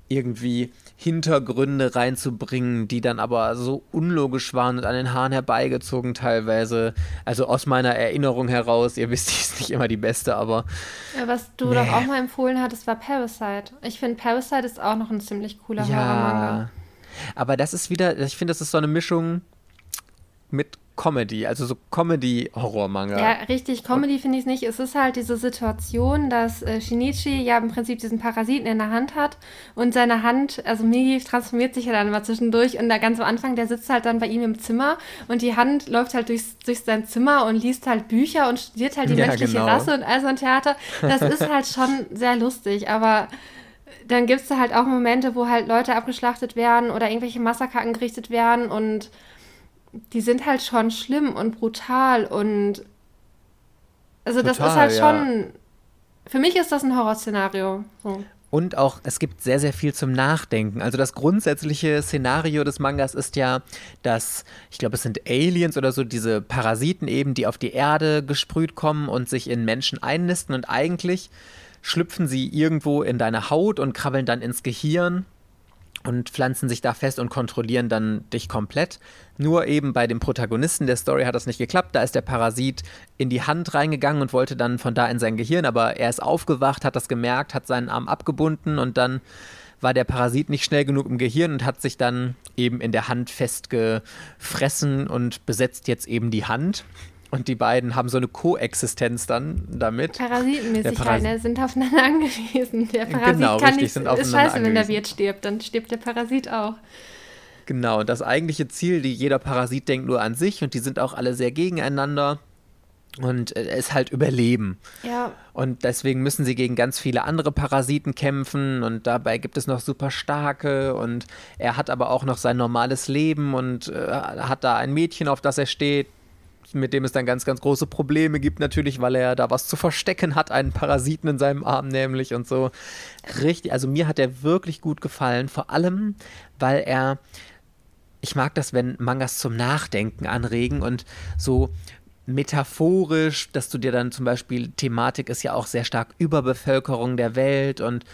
irgendwie Hintergründe reinzubringen, die dann aber so unlogisch waren und an den Haaren herbeigezogen teilweise. Also aus meiner Erinnerung heraus, ihr wisst, die ist nicht immer die beste, aber. Ja, was du nee. doch auch mal empfohlen hattest, war Parasite. Ich finde, Parasite ist auch noch ein ziemlich cooler ja, Horror-Manga. Aber das ist wieder, ich finde, das ist so eine Mischung mit Comedy, also so Comedy-Horror-Manga. Ja, richtig, Comedy finde ich es nicht. Es ist halt diese Situation, dass äh, Shinichi ja im Prinzip diesen Parasiten in der Hand hat und seine Hand, also Migi transformiert sich ja dann mal zwischendurch und da ganz am Anfang, der sitzt halt dann bei ihm im Zimmer und die Hand läuft halt durchs, durch sein Zimmer und liest halt Bücher und studiert halt die ja, menschliche genau. Rasse und all so ein Theater. Das ist halt schon sehr lustig, aber dann gibt es da halt auch Momente, wo halt Leute abgeschlachtet werden oder irgendwelche Massaker angerichtet werden und die sind halt schon schlimm und brutal und also Total, das ist halt ja. schon. Für mich ist das ein Horrorszenario. So. Und auch, es gibt sehr, sehr viel zum Nachdenken. Also das grundsätzliche Szenario des Mangas ist ja, dass, ich glaube, es sind Aliens oder so, diese Parasiten eben, die auf die Erde gesprüht kommen und sich in Menschen einnisten. Und eigentlich schlüpfen sie irgendwo in deine Haut und krabbeln dann ins Gehirn und pflanzen sich da fest und kontrollieren dann dich komplett. Nur eben bei dem Protagonisten der Story hat das nicht geklappt. Da ist der Parasit in die Hand reingegangen und wollte dann von da in sein Gehirn, aber er ist aufgewacht, hat das gemerkt, hat seinen Arm abgebunden und dann war der Parasit nicht schnell genug im Gehirn und hat sich dann eben in der Hand festgefressen und besetzt jetzt eben die Hand. Und die beiden haben so eine Koexistenz dann damit. Parasitenmäßig Paras halt, ne? sind aufeinander angewiesen. Der Parasit genau, kann richtig, nicht, sind ist scheiße, angewiesen. wenn der Wirt stirbt, dann stirbt der Parasit auch. Genau, das eigentliche Ziel, die jeder Parasit denkt nur an sich und die sind auch alle sehr gegeneinander und es äh, ist halt Überleben. Ja. Und deswegen müssen sie gegen ganz viele andere Parasiten kämpfen und dabei gibt es noch super starke und er hat aber auch noch sein normales Leben und äh, hat da ein Mädchen, auf das er steht, mit dem es dann ganz, ganz große Probleme gibt, natürlich, weil er da was zu verstecken hat, einen Parasiten in seinem Arm nämlich und so. Richtig, also mir hat er wirklich gut gefallen, vor allem, weil er, ich mag das, wenn Mangas zum Nachdenken anregen und so metaphorisch, dass du dir dann zum Beispiel, Thematik ist ja auch sehr stark Überbevölkerung der Welt und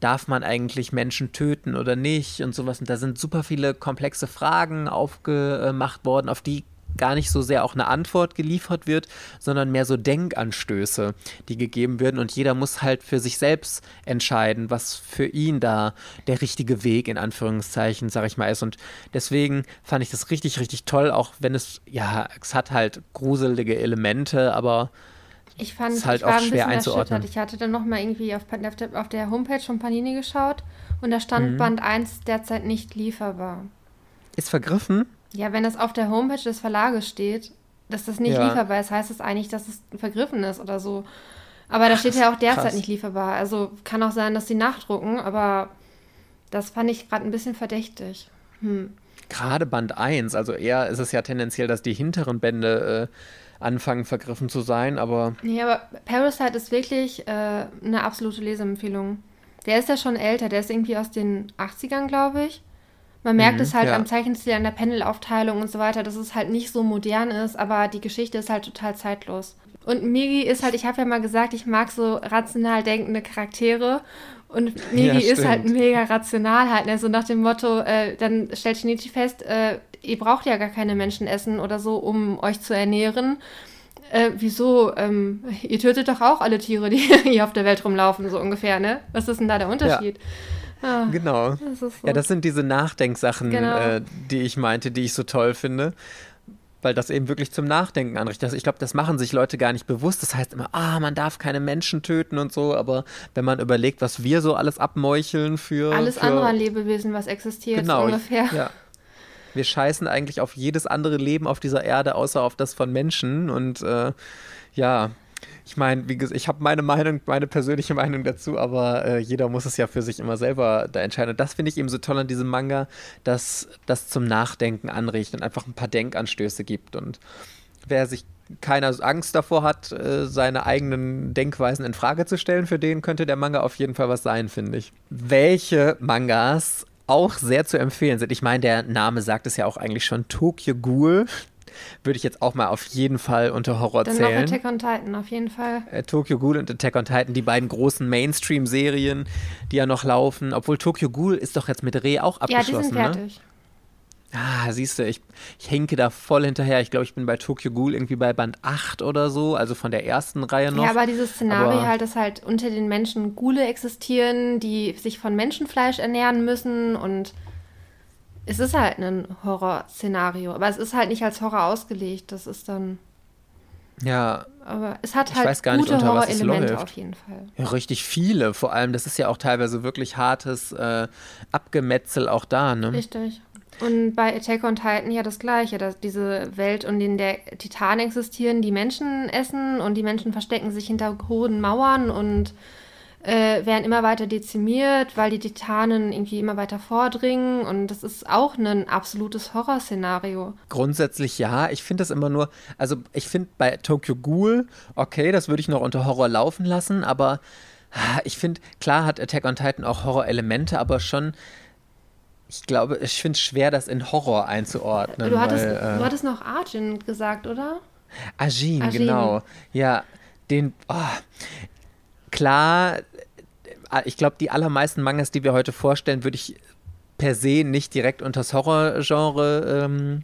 darf man eigentlich Menschen töten oder nicht und sowas. Und da sind super viele komplexe Fragen aufgemacht worden, auf die gar nicht so sehr auch eine Antwort geliefert wird, sondern mehr so Denkanstöße, die gegeben werden und jeder muss halt für sich selbst entscheiden, was für ihn da der richtige Weg in Anführungszeichen, sag ich mal, ist und deswegen fand ich das richtig, richtig toll, auch wenn es, ja, es hat halt gruselige Elemente, aber ich fand es halt auch schwer einzuordnen. Ich hatte dann nochmal irgendwie auf, auf der Homepage von Panini geschaut und da stand mhm. Band 1 derzeit nicht lieferbar. Ist vergriffen? Ja, wenn das auf der Homepage des Verlages steht, dass das nicht ja. lieferbar ist, heißt das eigentlich, dass es vergriffen ist oder so. Aber da steht ja auch derzeit krass. nicht lieferbar. Also kann auch sein, dass sie nachdrucken, aber das fand ich gerade ein bisschen verdächtig. Hm. Gerade Band 1, also eher ist es ja tendenziell, dass die hinteren Bände äh, anfangen vergriffen zu sein, aber. Nee, aber Parasite ist wirklich äh, eine absolute Leseempfehlung. Der ist ja schon älter, der ist irgendwie aus den 80ern, glaube ich. Man merkt mhm, es halt ja. am Zeichenstil, an der Pendelaufteilung und so weiter, dass es halt nicht so modern ist, aber die Geschichte ist halt total zeitlos. Und Migi ist halt, ich habe ja mal gesagt, ich mag so rational denkende Charaktere. Und Migi ja, ist halt mega rational halt, ne? so nach dem Motto, äh, dann stellt Shinichi fest, äh, ihr braucht ja gar keine Menschen essen oder so, um euch zu ernähren. Äh, wieso? Ähm, ihr tötet doch auch alle Tiere, die hier auf der Welt rumlaufen, so ungefähr, ne? Was ist denn da der Unterschied? Ja. Ah, genau. Das so. Ja, das sind diese Nachdenksachen, genau. äh, die ich meinte, die ich so toll finde weil das eben wirklich zum Nachdenken anrichtet. Ich glaube, das machen sich Leute gar nicht bewusst. Das heißt immer, ah, man darf keine Menschen töten und so, aber wenn man überlegt, was wir so alles abmeucheln für. Alles für, andere Lebewesen, was existiert, genau, ungefähr. Ich, ja. Wir scheißen eigentlich auf jedes andere Leben auf dieser Erde, außer auf das von Menschen. Und äh, ja, ich meine, wie gesagt, ich habe meine Meinung, meine persönliche Meinung dazu, aber äh, jeder muss es ja für sich immer selber da entscheiden. Und das finde ich eben so toll an diesem Manga, dass das zum Nachdenken anregt und einfach ein paar Denkanstöße gibt. Und wer sich keiner Angst davor hat, äh, seine eigenen Denkweisen in Frage zu stellen, für den könnte der Manga auf jeden Fall was sein, finde ich. Welche Mangas auch sehr zu empfehlen sind. Ich meine, der Name sagt es ja auch eigentlich schon. Tokyo Ghoul würde ich jetzt auch mal auf jeden Fall unter Horror Dann zählen. Noch Attack on Titan, auf jeden Fall. Äh, Tokyo Ghoul und Attack on Titan, die beiden großen Mainstream-Serien, die ja noch laufen. Obwohl Tokyo Ghoul ist doch jetzt mit Reh auch abgeschlossen, Ja, die sind ne? fertig. Ne? Ah, siehst du, ich, ich hinke da voll hinterher. Ich glaube, ich bin bei Tokyo Ghoul irgendwie bei Band 8 oder so, also von der ersten Reihe noch. Ja, aber dieses Szenario aber halt, dass halt unter den Menschen Ghule existieren, die sich von Menschenfleisch ernähren müssen und es ist halt ein Horrorszenario, aber es ist halt nicht als Horror ausgelegt. Das ist dann. Ja. Aber es hat halt weiß gar gute nicht, Horrorelemente auf jeden Fall. Ja, richtig viele. Vor allem, das ist ja auch teilweise wirklich hartes äh, Abgemetzel auch da, ne? Richtig. Und bei Attack on Titan ja das Gleiche, dass diese Welt, in der Titanen existieren, die Menschen essen und die Menschen verstecken sich hinter hohen Mauern und äh, werden immer weiter dezimiert, weil die Titanen irgendwie immer weiter vordringen und das ist auch ein absolutes Horrorszenario. Grundsätzlich ja, ich finde das immer nur, also ich finde bei Tokyo Ghoul, okay, das würde ich noch unter Horror laufen lassen, aber ich finde, klar hat Attack on Titan auch Horrorelemente, aber schon ich glaube, ich finde es schwer, das in Horror einzuordnen. Du hattest, weil, äh, du hattest noch Arjun gesagt, oder? Ajin, Ajin. genau. Ja, den, oh, klar, äh, ich glaube, die allermeisten Mangas, die wir heute vorstellen, würde ich per se nicht direkt unter das Horrorgenre ähm,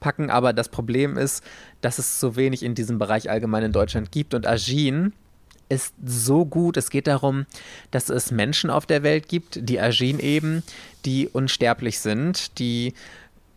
packen, aber das Problem ist, dass es so wenig in diesem Bereich allgemein in Deutschland gibt und Agin ist so gut. Es geht darum, dass es Menschen auf der Welt gibt, die Agin eben, die unsterblich sind, die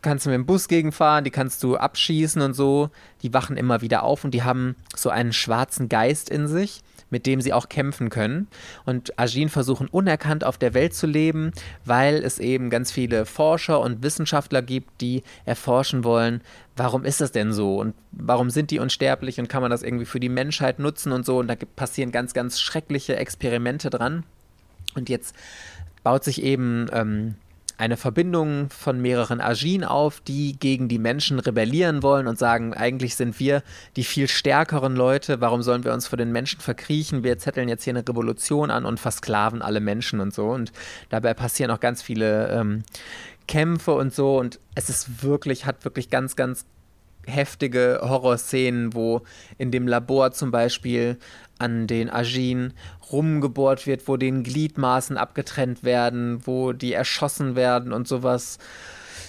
kannst du mit dem Bus gegenfahren, die kannst du abschießen und so. Die wachen immer wieder auf und die haben so einen schwarzen Geist in sich mit dem sie auch kämpfen können. Und Agin versuchen unerkannt auf der Welt zu leben, weil es eben ganz viele Forscher und Wissenschaftler gibt, die erforschen wollen, warum ist das denn so und warum sind die unsterblich und kann man das irgendwie für die Menschheit nutzen und so. Und da passieren ganz, ganz schreckliche Experimente dran. Und jetzt baut sich eben ähm, eine Verbindung von mehreren Agin auf, die gegen die Menschen rebellieren wollen und sagen, eigentlich sind wir die viel stärkeren Leute, warum sollen wir uns vor den Menschen verkriechen? Wir zetteln jetzt hier eine Revolution an und versklaven alle Menschen und so. Und dabei passieren auch ganz viele ähm, Kämpfe und so. Und es ist wirklich, hat wirklich ganz, ganz heftige Horrorszenen, wo in dem Labor zum Beispiel an den Agin rumgebohrt wird, wo den Gliedmaßen abgetrennt werden, wo die erschossen werden und sowas.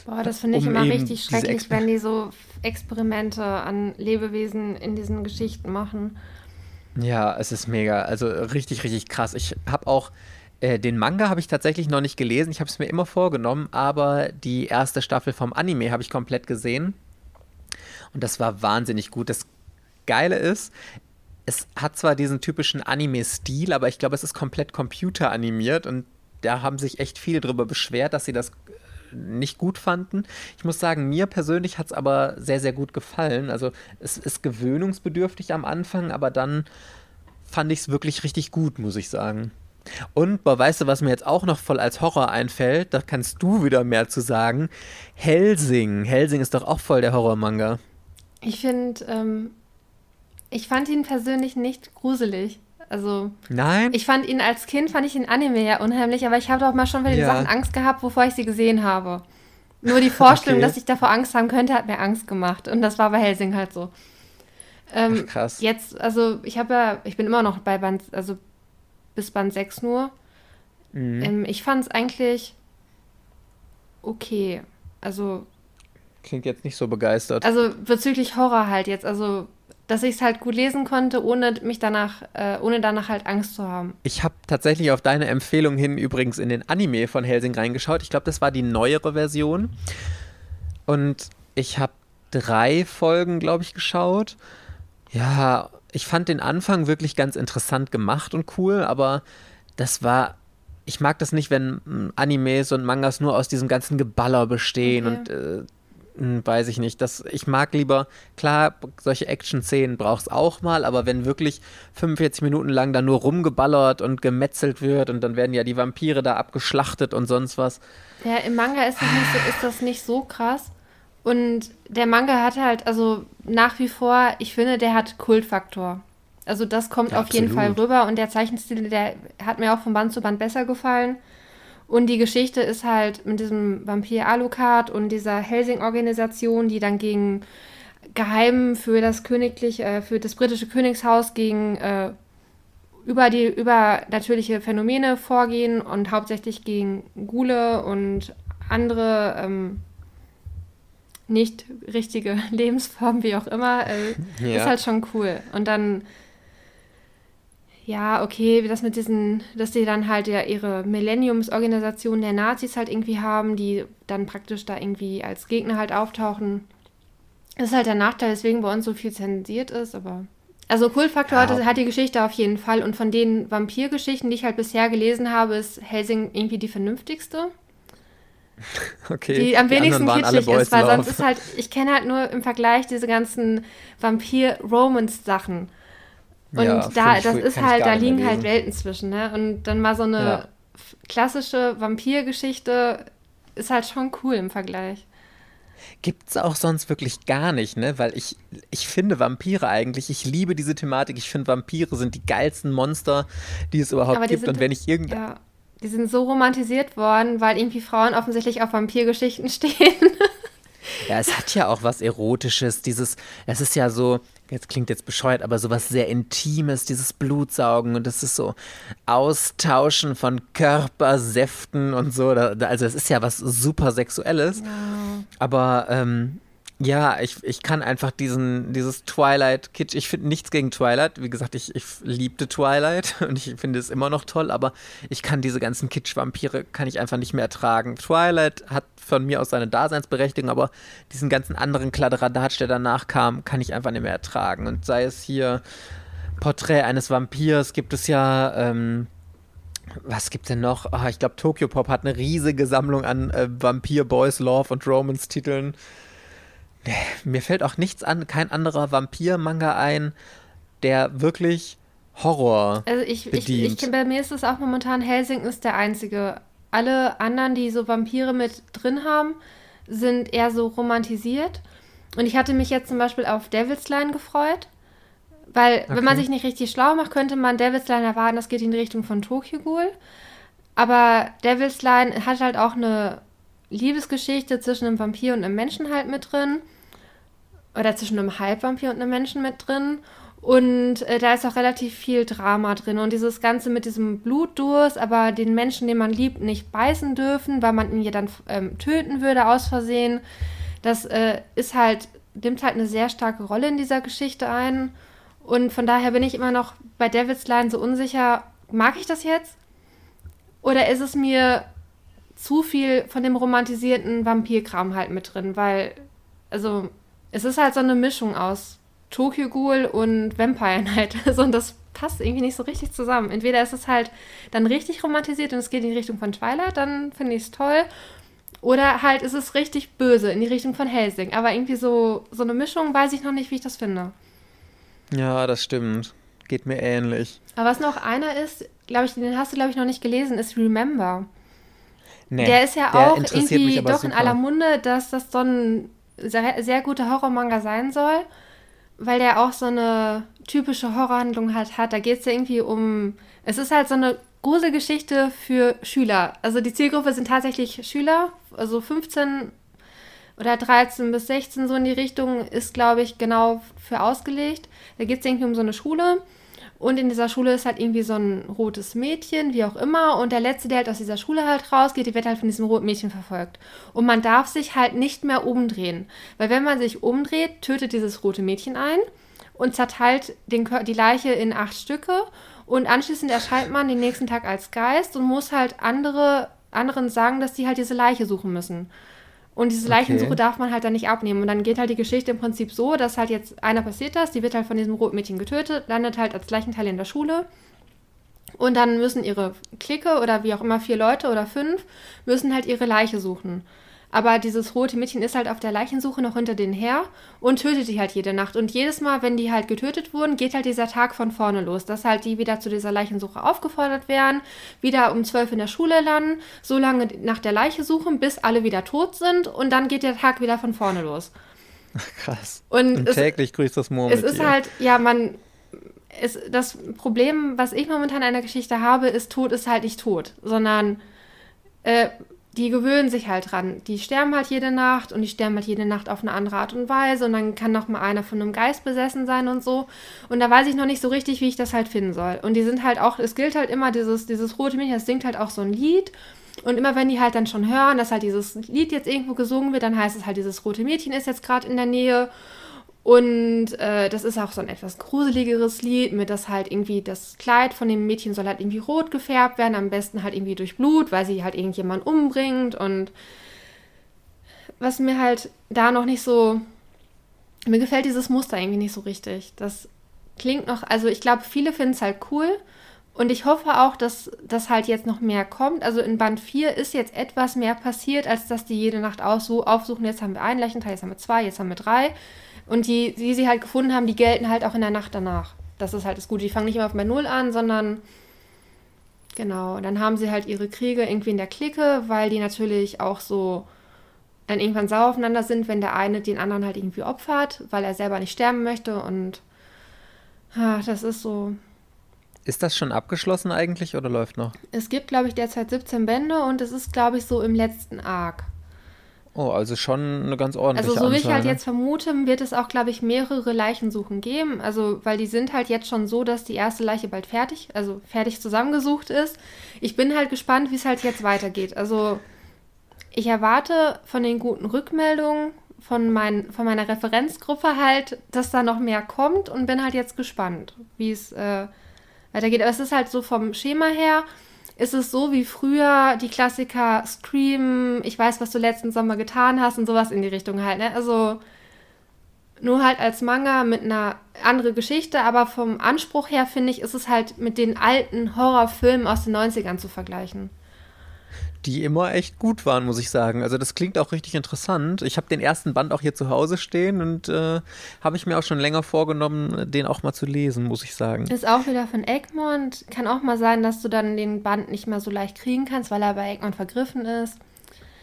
Boah, das finde ich um immer richtig schrecklich, wenn die so Experimente an Lebewesen in diesen Geschichten machen. Ja, es ist mega. Also richtig, richtig krass. Ich habe auch äh, den Manga habe ich tatsächlich noch nicht gelesen. Ich habe es mir immer vorgenommen, aber die erste Staffel vom Anime habe ich komplett gesehen. Und das war wahnsinnig gut. Das Geile ist, es hat zwar diesen typischen Anime-Stil, aber ich glaube, es ist komplett computeranimiert und da haben sich echt viele darüber beschwert, dass sie das äh, nicht gut fanden. Ich muss sagen, mir persönlich hat es aber sehr, sehr gut gefallen. Also es ist gewöhnungsbedürftig am Anfang, aber dann fand ich es wirklich richtig gut, muss ich sagen. Und, boah, weißt du, was mir jetzt auch noch voll als Horror einfällt? Da kannst du wieder mehr zu sagen. Helsing. Helsing ist doch auch voll der Horror-Manga. Ich finde, ähm, ich fand ihn persönlich nicht gruselig. Also. Nein? Ich fand ihn als Kind, fand ich den Anime ja unheimlich, aber ich habe doch mal schon bei den ja. Sachen Angst gehabt, bevor ich sie gesehen habe. Nur die Vorstellung, okay. dass ich davor Angst haben könnte, hat mir Angst gemacht. Und das war bei Helsing halt so. Ähm, Ach, krass. Jetzt, also ich habe ja, ich bin immer noch bei Band, also bis Band 6 nur. Mhm. Ähm, ich fand es eigentlich okay. Also. Klingt jetzt nicht so begeistert. Also bezüglich Horror halt jetzt. Also, dass ich es halt gut lesen konnte, ohne mich danach, äh, ohne danach halt Angst zu haben. Ich habe tatsächlich auf deine Empfehlung hin übrigens in den Anime von Helsing reingeschaut. Ich glaube, das war die neuere Version. Und ich habe drei Folgen, glaube ich, geschaut. Ja, ich fand den Anfang wirklich ganz interessant gemacht und cool, aber das war ich mag das nicht, wenn hm, Animes und Mangas nur aus diesem ganzen Geballer bestehen okay. und äh, weiß ich nicht. Das, ich mag lieber, klar, solche Action-Szenen braucht es auch mal, aber wenn wirklich 45 Minuten lang da nur rumgeballert und gemetzelt wird und dann werden ja die Vampire da abgeschlachtet und sonst was. Ja, im Manga ist das nicht so, ist das nicht so krass. Und der Manga hat halt, also nach wie vor, ich finde, der hat Kultfaktor. Also das kommt ja, auf absolut. jeden Fall rüber und der Zeichenstil, der hat mir auch von Band zu Band besser gefallen. Und die Geschichte ist halt mit diesem Vampir Alucard und dieser Helsing-Organisation, die dann gegen geheim für das königliche, äh, für das britische Königshaus gegen äh, über die übernatürliche Phänomene vorgehen und hauptsächlich gegen Gule und andere ähm, nicht richtige Lebensformen, wie auch immer, äh, ja. ist halt schon cool. Und dann ja, okay, das mit diesen, dass die dann halt ja ihre Millenniumsorganisation der Nazis halt irgendwie haben, die dann praktisch da irgendwie als Gegner halt auftauchen. Das ist halt der Nachteil, weswegen bei uns so viel zensiert ist, aber. Also Kultfaktor ja. hat die Geschichte auf jeden Fall und von den Vampirgeschichten, die ich halt bisher gelesen habe, ist Helsing irgendwie die vernünftigste. Okay. Die am wenigsten die kitschig ist, weil sonst ist halt, ich kenne halt nur im Vergleich diese ganzen Vampir-Romance-Sachen. Und ja, da, das ist halt, da liegen halt Welten zwischen, ne? Und dann mal so eine ja. klassische Vampirgeschichte ist halt schon cool im Vergleich. Gibt es auch sonst wirklich gar nicht, ne? Weil ich, ich finde Vampire eigentlich, ich liebe diese Thematik. Ich finde Vampire sind die geilsten Monster, die es überhaupt die gibt. Sind, und wenn ich irgend. Ja, die sind so romantisiert worden, weil irgendwie Frauen offensichtlich auf Vampirgeschichten stehen. Ja, es hat ja auch was Erotisches, dieses, es ist ja so, jetzt klingt jetzt bescheuert, aber sowas sehr Intimes, dieses Blutsaugen und das ist so Austauschen von Körpersäften und so. also es ist ja was super Sexuelles. Ja. Aber ähm, ja, ich, ich kann einfach diesen, dieses Twilight-Kitsch, ich finde nichts gegen Twilight. Wie gesagt, ich, ich liebte Twilight und ich finde es immer noch toll, aber ich kann diese ganzen Kitsch-Vampire, kann ich einfach nicht mehr ertragen. Twilight hat von mir aus seine Daseinsberechtigung, aber diesen ganzen anderen Kladderadatsch, der danach kam, kann ich einfach nicht mehr ertragen. Und sei es hier Porträt eines Vampirs, gibt es ja, ähm, was gibt denn noch? Oh, ich glaube, Tokyo Pop hat eine riesige Sammlung an äh, Vampir, Boys, Love und Romance-Titeln. Mir fällt auch nichts an, kein anderer Vampir-Manga ein, der wirklich Horror also ich, bedient. Ich, ich, bei mir ist es auch momentan, Helsing ist der einzige. Alle anderen, die so Vampire mit drin haben, sind eher so romantisiert. Und ich hatte mich jetzt zum Beispiel auf Devil's Line gefreut, weil okay. wenn man sich nicht richtig schlau macht, könnte man Devil's Line erwarten, das geht in die Richtung von Tokyo Ghoul. Aber Devil's Line hat halt auch eine Liebesgeschichte zwischen einem Vampir und einem Menschen halt mit drin. Oder zwischen einem Halbvampir und einem Menschen mit drin. Und äh, da ist auch relativ viel Drama drin. Und dieses Ganze mit diesem Blutdurst, aber den Menschen, den man liebt, nicht beißen dürfen, weil man ihn ja dann ähm, töten würde aus Versehen. Das äh, ist halt, nimmt halt eine sehr starke Rolle in dieser Geschichte ein. Und von daher bin ich immer noch bei Devil's Line so unsicher, mag ich das jetzt? Oder ist es mir zu viel von dem romantisierten Vampirkram halt mit drin, weil, also, es ist halt so eine Mischung aus Tokyo Ghoul und Vampire Night. Also, und das passt irgendwie nicht so richtig zusammen. Entweder ist es halt dann richtig romantisiert und es geht in die Richtung von Twilight, dann finde ich es toll. Oder halt ist es richtig böse in die Richtung von Helsing. Aber irgendwie so, so eine Mischung weiß ich noch nicht, wie ich das finde. Ja, das stimmt. Geht mir ähnlich. Aber was noch einer ist, glaube ich, den hast du, glaube ich, noch nicht gelesen, ist Remember. Nee, der ist ja auch irgendwie doch super. in aller Munde, dass das so ein sehr, sehr guter Horrormanga sein soll, weil der auch so eine typische Horrorhandlung halt hat. Da geht es ja irgendwie um. Es ist halt so eine Gruselgeschichte für Schüler. Also die Zielgruppe sind tatsächlich Schüler, also 15 oder 13 bis 16, so in die Richtung, ist, glaube ich, genau für ausgelegt. Da geht es irgendwie um so eine Schule. Und in dieser Schule ist halt irgendwie so ein rotes Mädchen, wie auch immer. Und der Letzte, der halt aus dieser Schule halt rausgeht, die wird halt von diesem roten Mädchen verfolgt. Und man darf sich halt nicht mehr umdrehen. Weil wenn man sich umdreht, tötet dieses rote Mädchen ein und zerteilt den, die Leiche in acht Stücke. Und anschließend erscheint man den nächsten Tag als Geist und muss halt andere, anderen sagen, dass die halt diese Leiche suchen müssen. Und diese Leichensuche okay. darf man halt dann nicht abnehmen. Und dann geht halt die Geschichte im Prinzip so, dass halt jetzt einer passiert das, die wird halt von diesem roten Mädchen getötet, landet halt als Leichenteil in der Schule. Und dann müssen ihre Clique oder wie auch immer vier Leute oder fünf müssen halt ihre Leiche suchen. Aber dieses rote Mädchen ist halt auf der Leichensuche noch hinter denen her und tötet die halt jede Nacht. Und jedes Mal, wenn die halt getötet wurden, geht halt dieser Tag von vorne los. Dass halt die wieder zu dieser Leichensuche aufgefordert werden, wieder um zwölf in der Schule landen, so lange nach der Leiche suchen, bis alle wieder tot sind und dann geht der Tag wieder von vorne los. Krass. Und, und täglich grüßt das Murmeltier. Es ist halt, ja, man. Es, das Problem, was ich momentan in der Geschichte habe, ist, Tod ist halt nicht tot, sondern äh, die gewöhnen sich halt dran. Die sterben halt jede Nacht und die sterben halt jede Nacht auf eine andere Art und Weise und dann kann noch mal einer von einem Geist besessen sein und so. Und da weiß ich noch nicht so richtig, wie ich das halt finden soll. Und die sind halt auch, es gilt halt immer dieses, dieses rote Mädchen, das singt halt auch so ein Lied. Und immer wenn die halt dann schon hören, dass halt dieses Lied jetzt irgendwo gesungen wird, dann heißt es halt, dieses rote Mädchen ist jetzt gerade in der Nähe. Und äh, das ist auch so ein etwas gruseligeres Lied, mit das halt irgendwie das Kleid von dem Mädchen soll halt irgendwie rot gefärbt werden, am besten halt irgendwie durch Blut, weil sie halt irgendjemand umbringt. Und was mir halt da noch nicht so. Mir gefällt dieses Muster irgendwie nicht so richtig. Das klingt noch, also ich glaube, viele finden es halt cool. Und ich hoffe auch, dass das halt jetzt noch mehr kommt. Also in Band 4 ist jetzt etwas mehr passiert, als dass die jede Nacht aufsuchen. Jetzt haben wir einen Leichenteil, jetzt haben wir zwei, jetzt haben wir drei. Und die, die sie halt gefunden haben, die gelten halt auch in der Nacht danach. Das ist halt das Gute. Die fangen nicht immer bei Null an, sondern genau. Dann haben sie halt ihre Kriege irgendwie in der Clique, weil die natürlich auch so dann irgendwann sauer aufeinander sind, wenn der eine den anderen halt irgendwie opfert, weil er selber nicht sterben möchte. Und ach, das ist so. Ist das schon abgeschlossen eigentlich oder läuft noch? Es gibt, glaube ich, derzeit 17 Bände und es ist, glaube ich, so im letzten Arc. Oh, also schon eine ganz ordentliche Also so wie ich halt ne? jetzt vermute, wird es auch, glaube ich, mehrere Leichensuchen geben. Also, weil die sind halt jetzt schon so, dass die erste Leiche bald fertig, also fertig zusammengesucht ist. Ich bin halt gespannt, wie es halt jetzt weitergeht. Also, ich erwarte von den guten Rückmeldungen von, mein, von meiner Referenzgruppe halt, dass da noch mehr kommt und bin halt jetzt gespannt, wie es äh, weitergeht. Aber es ist halt so vom Schema her, ist es so wie früher die Klassiker Scream, ich weiß, was du letzten Sommer getan hast und sowas in die Richtung halt, ne? Also nur halt als Manga mit einer anderen Geschichte, aber vom Anspruch her finde ich, ist es halt mit den alten Horrorfilmen aus den 90ern zu vergleichen die immer echt gut waren, muss ich sagen. Also das klingt auch richtig interessant. Ich habe den ersten Band auch hier zu Hause stehen und äh, habe ich mir auch schon länger vorgenommen, den auch mal zu lesen, muss ich sagen. Ist auch wieder von Egmont. Kann auch mal sein, dass du dann den Band nicht mehr so leicht kriegen kannst, weil er bei Egmont vergriffen ist.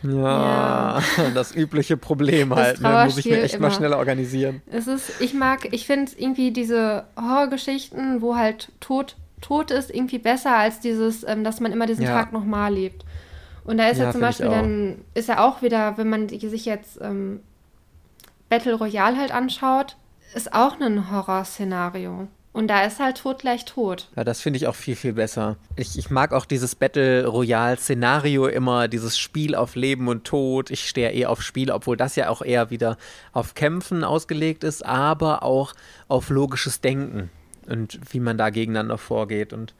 Ja, ja. das übliche Problem halt. Ne? Muss ich mir echt immer. mal schneller organisieren. Es ist, ich mag, ich finde irgendwie diese Horrorgeschichten, wo halt Tod, Tod ist, irgendwie besser als dieses, ähm, dass man immer diesen ja. Tag nochmal lebt. Und da ist ja, er zum Beispiel dann, ist er auch wieder, wenn man sich jetzt ähm, Battle Royale halt anschaut, ist auch ein Horrorszenario. Und da ist halt Tod gleich tot. Ja, das finde ich auch viel, viel besser. Ich, ich mag auch dieses Battle Royale-Szenario immer, dieses Spiel auf Leben und Tod. Ich stehe eh auf Spiel, obwohl das ja auch eher wieder auf Kämpfen ausgelegt ist, aber auch auf logisches Denken und wie man da gegeneinander vorgeht. Und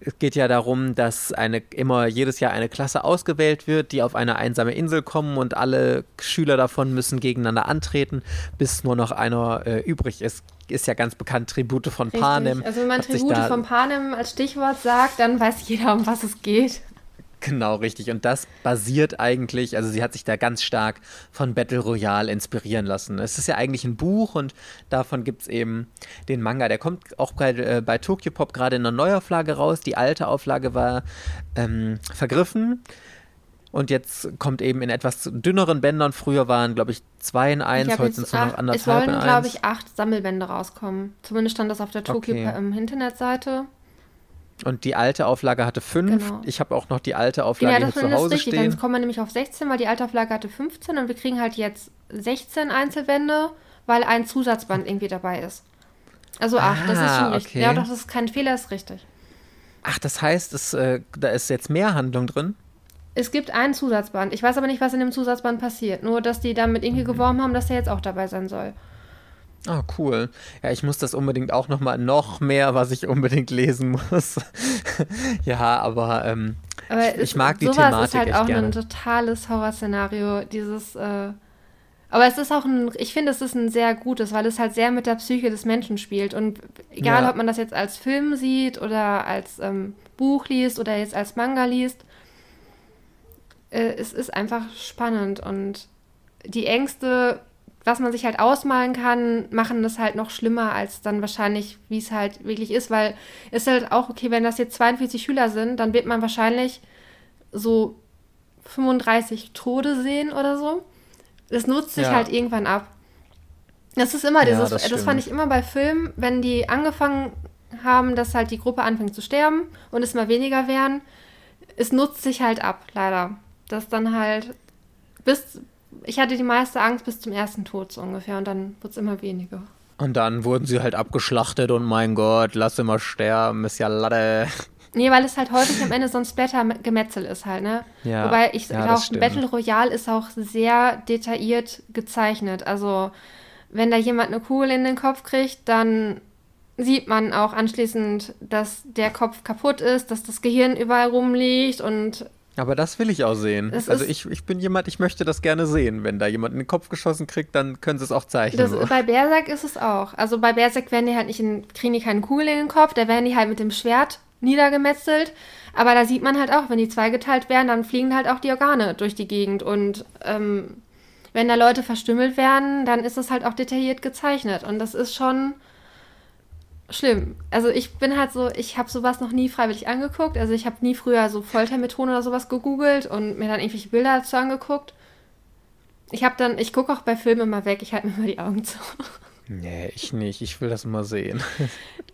es geht ja darum, dass eine, immer jedes Jahr eine Klasse ausgewählt wird, die auf eine einsame Insel kommen und alle Schüler davon müssen gegeneinander antreten, bis nur noch einer äh, übrig ist. Ist ja ganz bekannt, Tribute von Richtig. Panem. Also wenn man Tribute von Panem als Stichwort sagt, dann weiß jeder, um was es geht. Genau, richtig. Und das basiert eigentlich, also sie hat sich da ganz stark von Battle Royale inspirieren lassen. Es ist ja eigentlich ein Buch und davon gibt es eben den Manga. Der kommt auch bei, äh, bei Tokyo Pop gerade in einer Neuauflage raus. Die alte Auflage war ähm, vergriffen. Und jetzt kommt eben in etwas dünneren Bändern. Früher waren, glaube ich, zwei in eins, heute sind es nur noch anderthalb Es sollen, glaube ich, acht Sammelbände rauskommen. Zumindest stand das auf der Tokyo okay. Internetseite. Und die alte Auflage hatte fünf. Genau. Ich habe auch noch die alte Auflage ja, das hier zu Hause richtig. stehen. Dann kommen wir nämlich auf 16, weil die alte Auflage hatte 15 und wir kriegen halt jetzt 16 Einzelwände, weil ein Zusatzband irgendwie dabei ist. Also ach, ah, das ist schon ah, richtig. Okay. Ja, doch, das ist kein Fehler, ist richtig. Ach, das heißt, es, äh, da ist jetzt mehr Handlung drin? Es gibt ein Zusatzband. Ich weiß aber nicht, was in dem Zusatzband passiert. Nur, dass die damit irgendwie geworben haben, dass der jetzt auch dabei sein soll. Ah, oh, cool. Ja, ich muss das unbedingt auch noch mal noch mehr, was ich unbedingt lesen muss. ja, aber, ähm, aber ich, ich mag die sowas Thematik ist halt auch gerne. ein totales Horrorszenario. Dieses, äh, aber es ist auch ein, ich finde, es ist ein sehr gutes, weil es halt sehr mit der Psyche des Menschen spielt. Und egal, ja. ob man das jetzt als Film sieht oder als ähm, Buch liest oder jetzt als Manga liest, äh, es ist einfach spannend und die Ängste, was man sich halt ausmalen kann, machen das halt noch schlimmer als dann wahrscheinlich, wie es halt wirklich ist, weil es halt auch, okay, wenn das jetzt 42 Schüler sind, dann wird man wahrscheinlich so 35 Tode sehen oder so. Das nutzt sich ja. halt irgendwann ab. Das ist immer dieses, ja, das, das, fand ich immer bei Filmen, wenn die angefangen haben, dass halt die Gruppe anfängt zu sterben und es mal weniger werden, es nutzt sich halt ab, leider dass dann halt bis, ich hatte die meiste Angst bis zum ersten Tod so ungefähr und dann wird es immer weniger. Und dann wurden sie halt abgeschlachtet und mein Gott, lass mal sterben, ist ja Latte. Nee, weil es halt häufig am Ende so ein Splatter-Gemetzel ist halt, ne? Ja, Wobei ich ja, glaube, Battle Royale ist auch sehr detailliert gezeichnet. Also, wenn da jemand eine Kugel in den Kopf kriegt, dann sieht man auch anschließend, dass der Kopf kaputt ist, dass das Gehirn überall rumliegt und aber das will ich auch sehen. Das also ich, ich bin jemand, ich möchte das gerne sehen. Wenn da jemand in den Kopf geschossen kriegt, dann können sie es auch zeichnen. Das, so. Bei Berserk ist es auch. Also bei Berserk werden die halt nicht in, kriegen die keine Kugel in den Kopf, da werden die halt mit dem Schwert niedergemetzelt. Aber da sieht man halt auch, wenn die zweigeteilt werden, dann fliegen halt auch die Organe durch die Gegend. Und ähm, wenn da Leute verstümmelt werden, dann ist das halt auch detailliert gezeichnet. Und das ist schon schlimm. Also ich bin halt so, ich habe sowas noch nie freiwillig angeguckt. Also ich habe nie früher so Foltermethoden oder sowas gegoogelt und mir dann irgendwelche Bilder dazu angeguckt. Ich habe dann, ich gucke auch bei Filmen immer weg, ich halte mir immer die Augen zu. Nee, ich nicht. Ich will das immer sehen.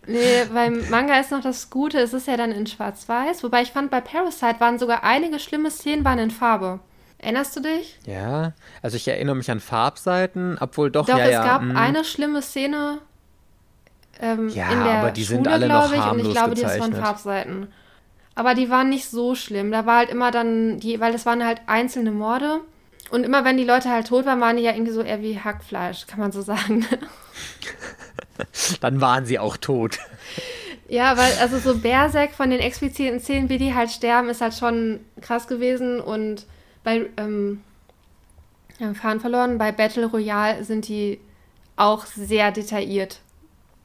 Nee, beim Manga ist noch das Gute, es ist ja dann in Schwarz-Weiß. Wobei ich fand, bei Parasite waren sogar einige schlimme Szenen waren in Farbe. Erinnerst du dich? Ja, also ich erinnere mich an Farbseiten, obwohl doch, doch ja, es ja, gab mh. Eine schlimme Szene, ähm, ja, in der aber die Schule, sind alle noch ich, harmlos und ich glaube, gezeichnet. das waren Farbseiten. Aber die waren nicht so schlimm. Da war halt immer dann, die, weil das waren halt einzelne Morde. Und immer wenn die Leute halt tot waren, waren die ja irgendwie so eher wie Hackfleisch, kann man so sagen. dann waren sie auch tot. Ja, weil also so Berserk von den expliziten Szenen, wie die halt sterben, ist halt schon krass gewesen. Und bei ähm, Fahren verloren, bei Battle Royale sind die auch sehr detailliert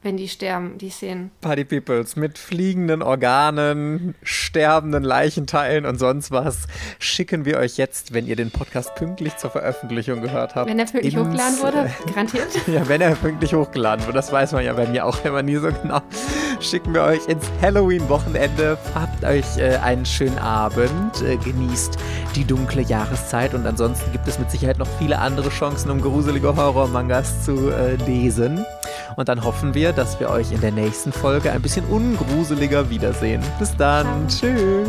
wenn die sterben, die Szenen. Party Peoples mit fliegenden Organen, sterbenden Leichenteilen und sonst was schicken wir euch jetzt, wenn ihr den Podcast pünktlich zur Veröffentlichung gehört habt. Wenn er pünktlich ins, hochgeladen wurde, garantiert. ja, wenn er pünktlich hochgeladen wurde, das weiß man ja bei mir auch immer nie so genau. Schicken wir euch ins Halloween-Wochenende. Habt euch äh, einen schönen Abend, äh, genießt die dunkle Jahreszeit und ansonsten gibt es mit Sicherheit noch viele andere Chancen, um gruselige Horror-Mangas zu äh, lesen. Und dann hoffen wir, dass wir euch in der nächsten Folge ein bisschen ungruseliger wiedersehen. Bis dann. Tschüss.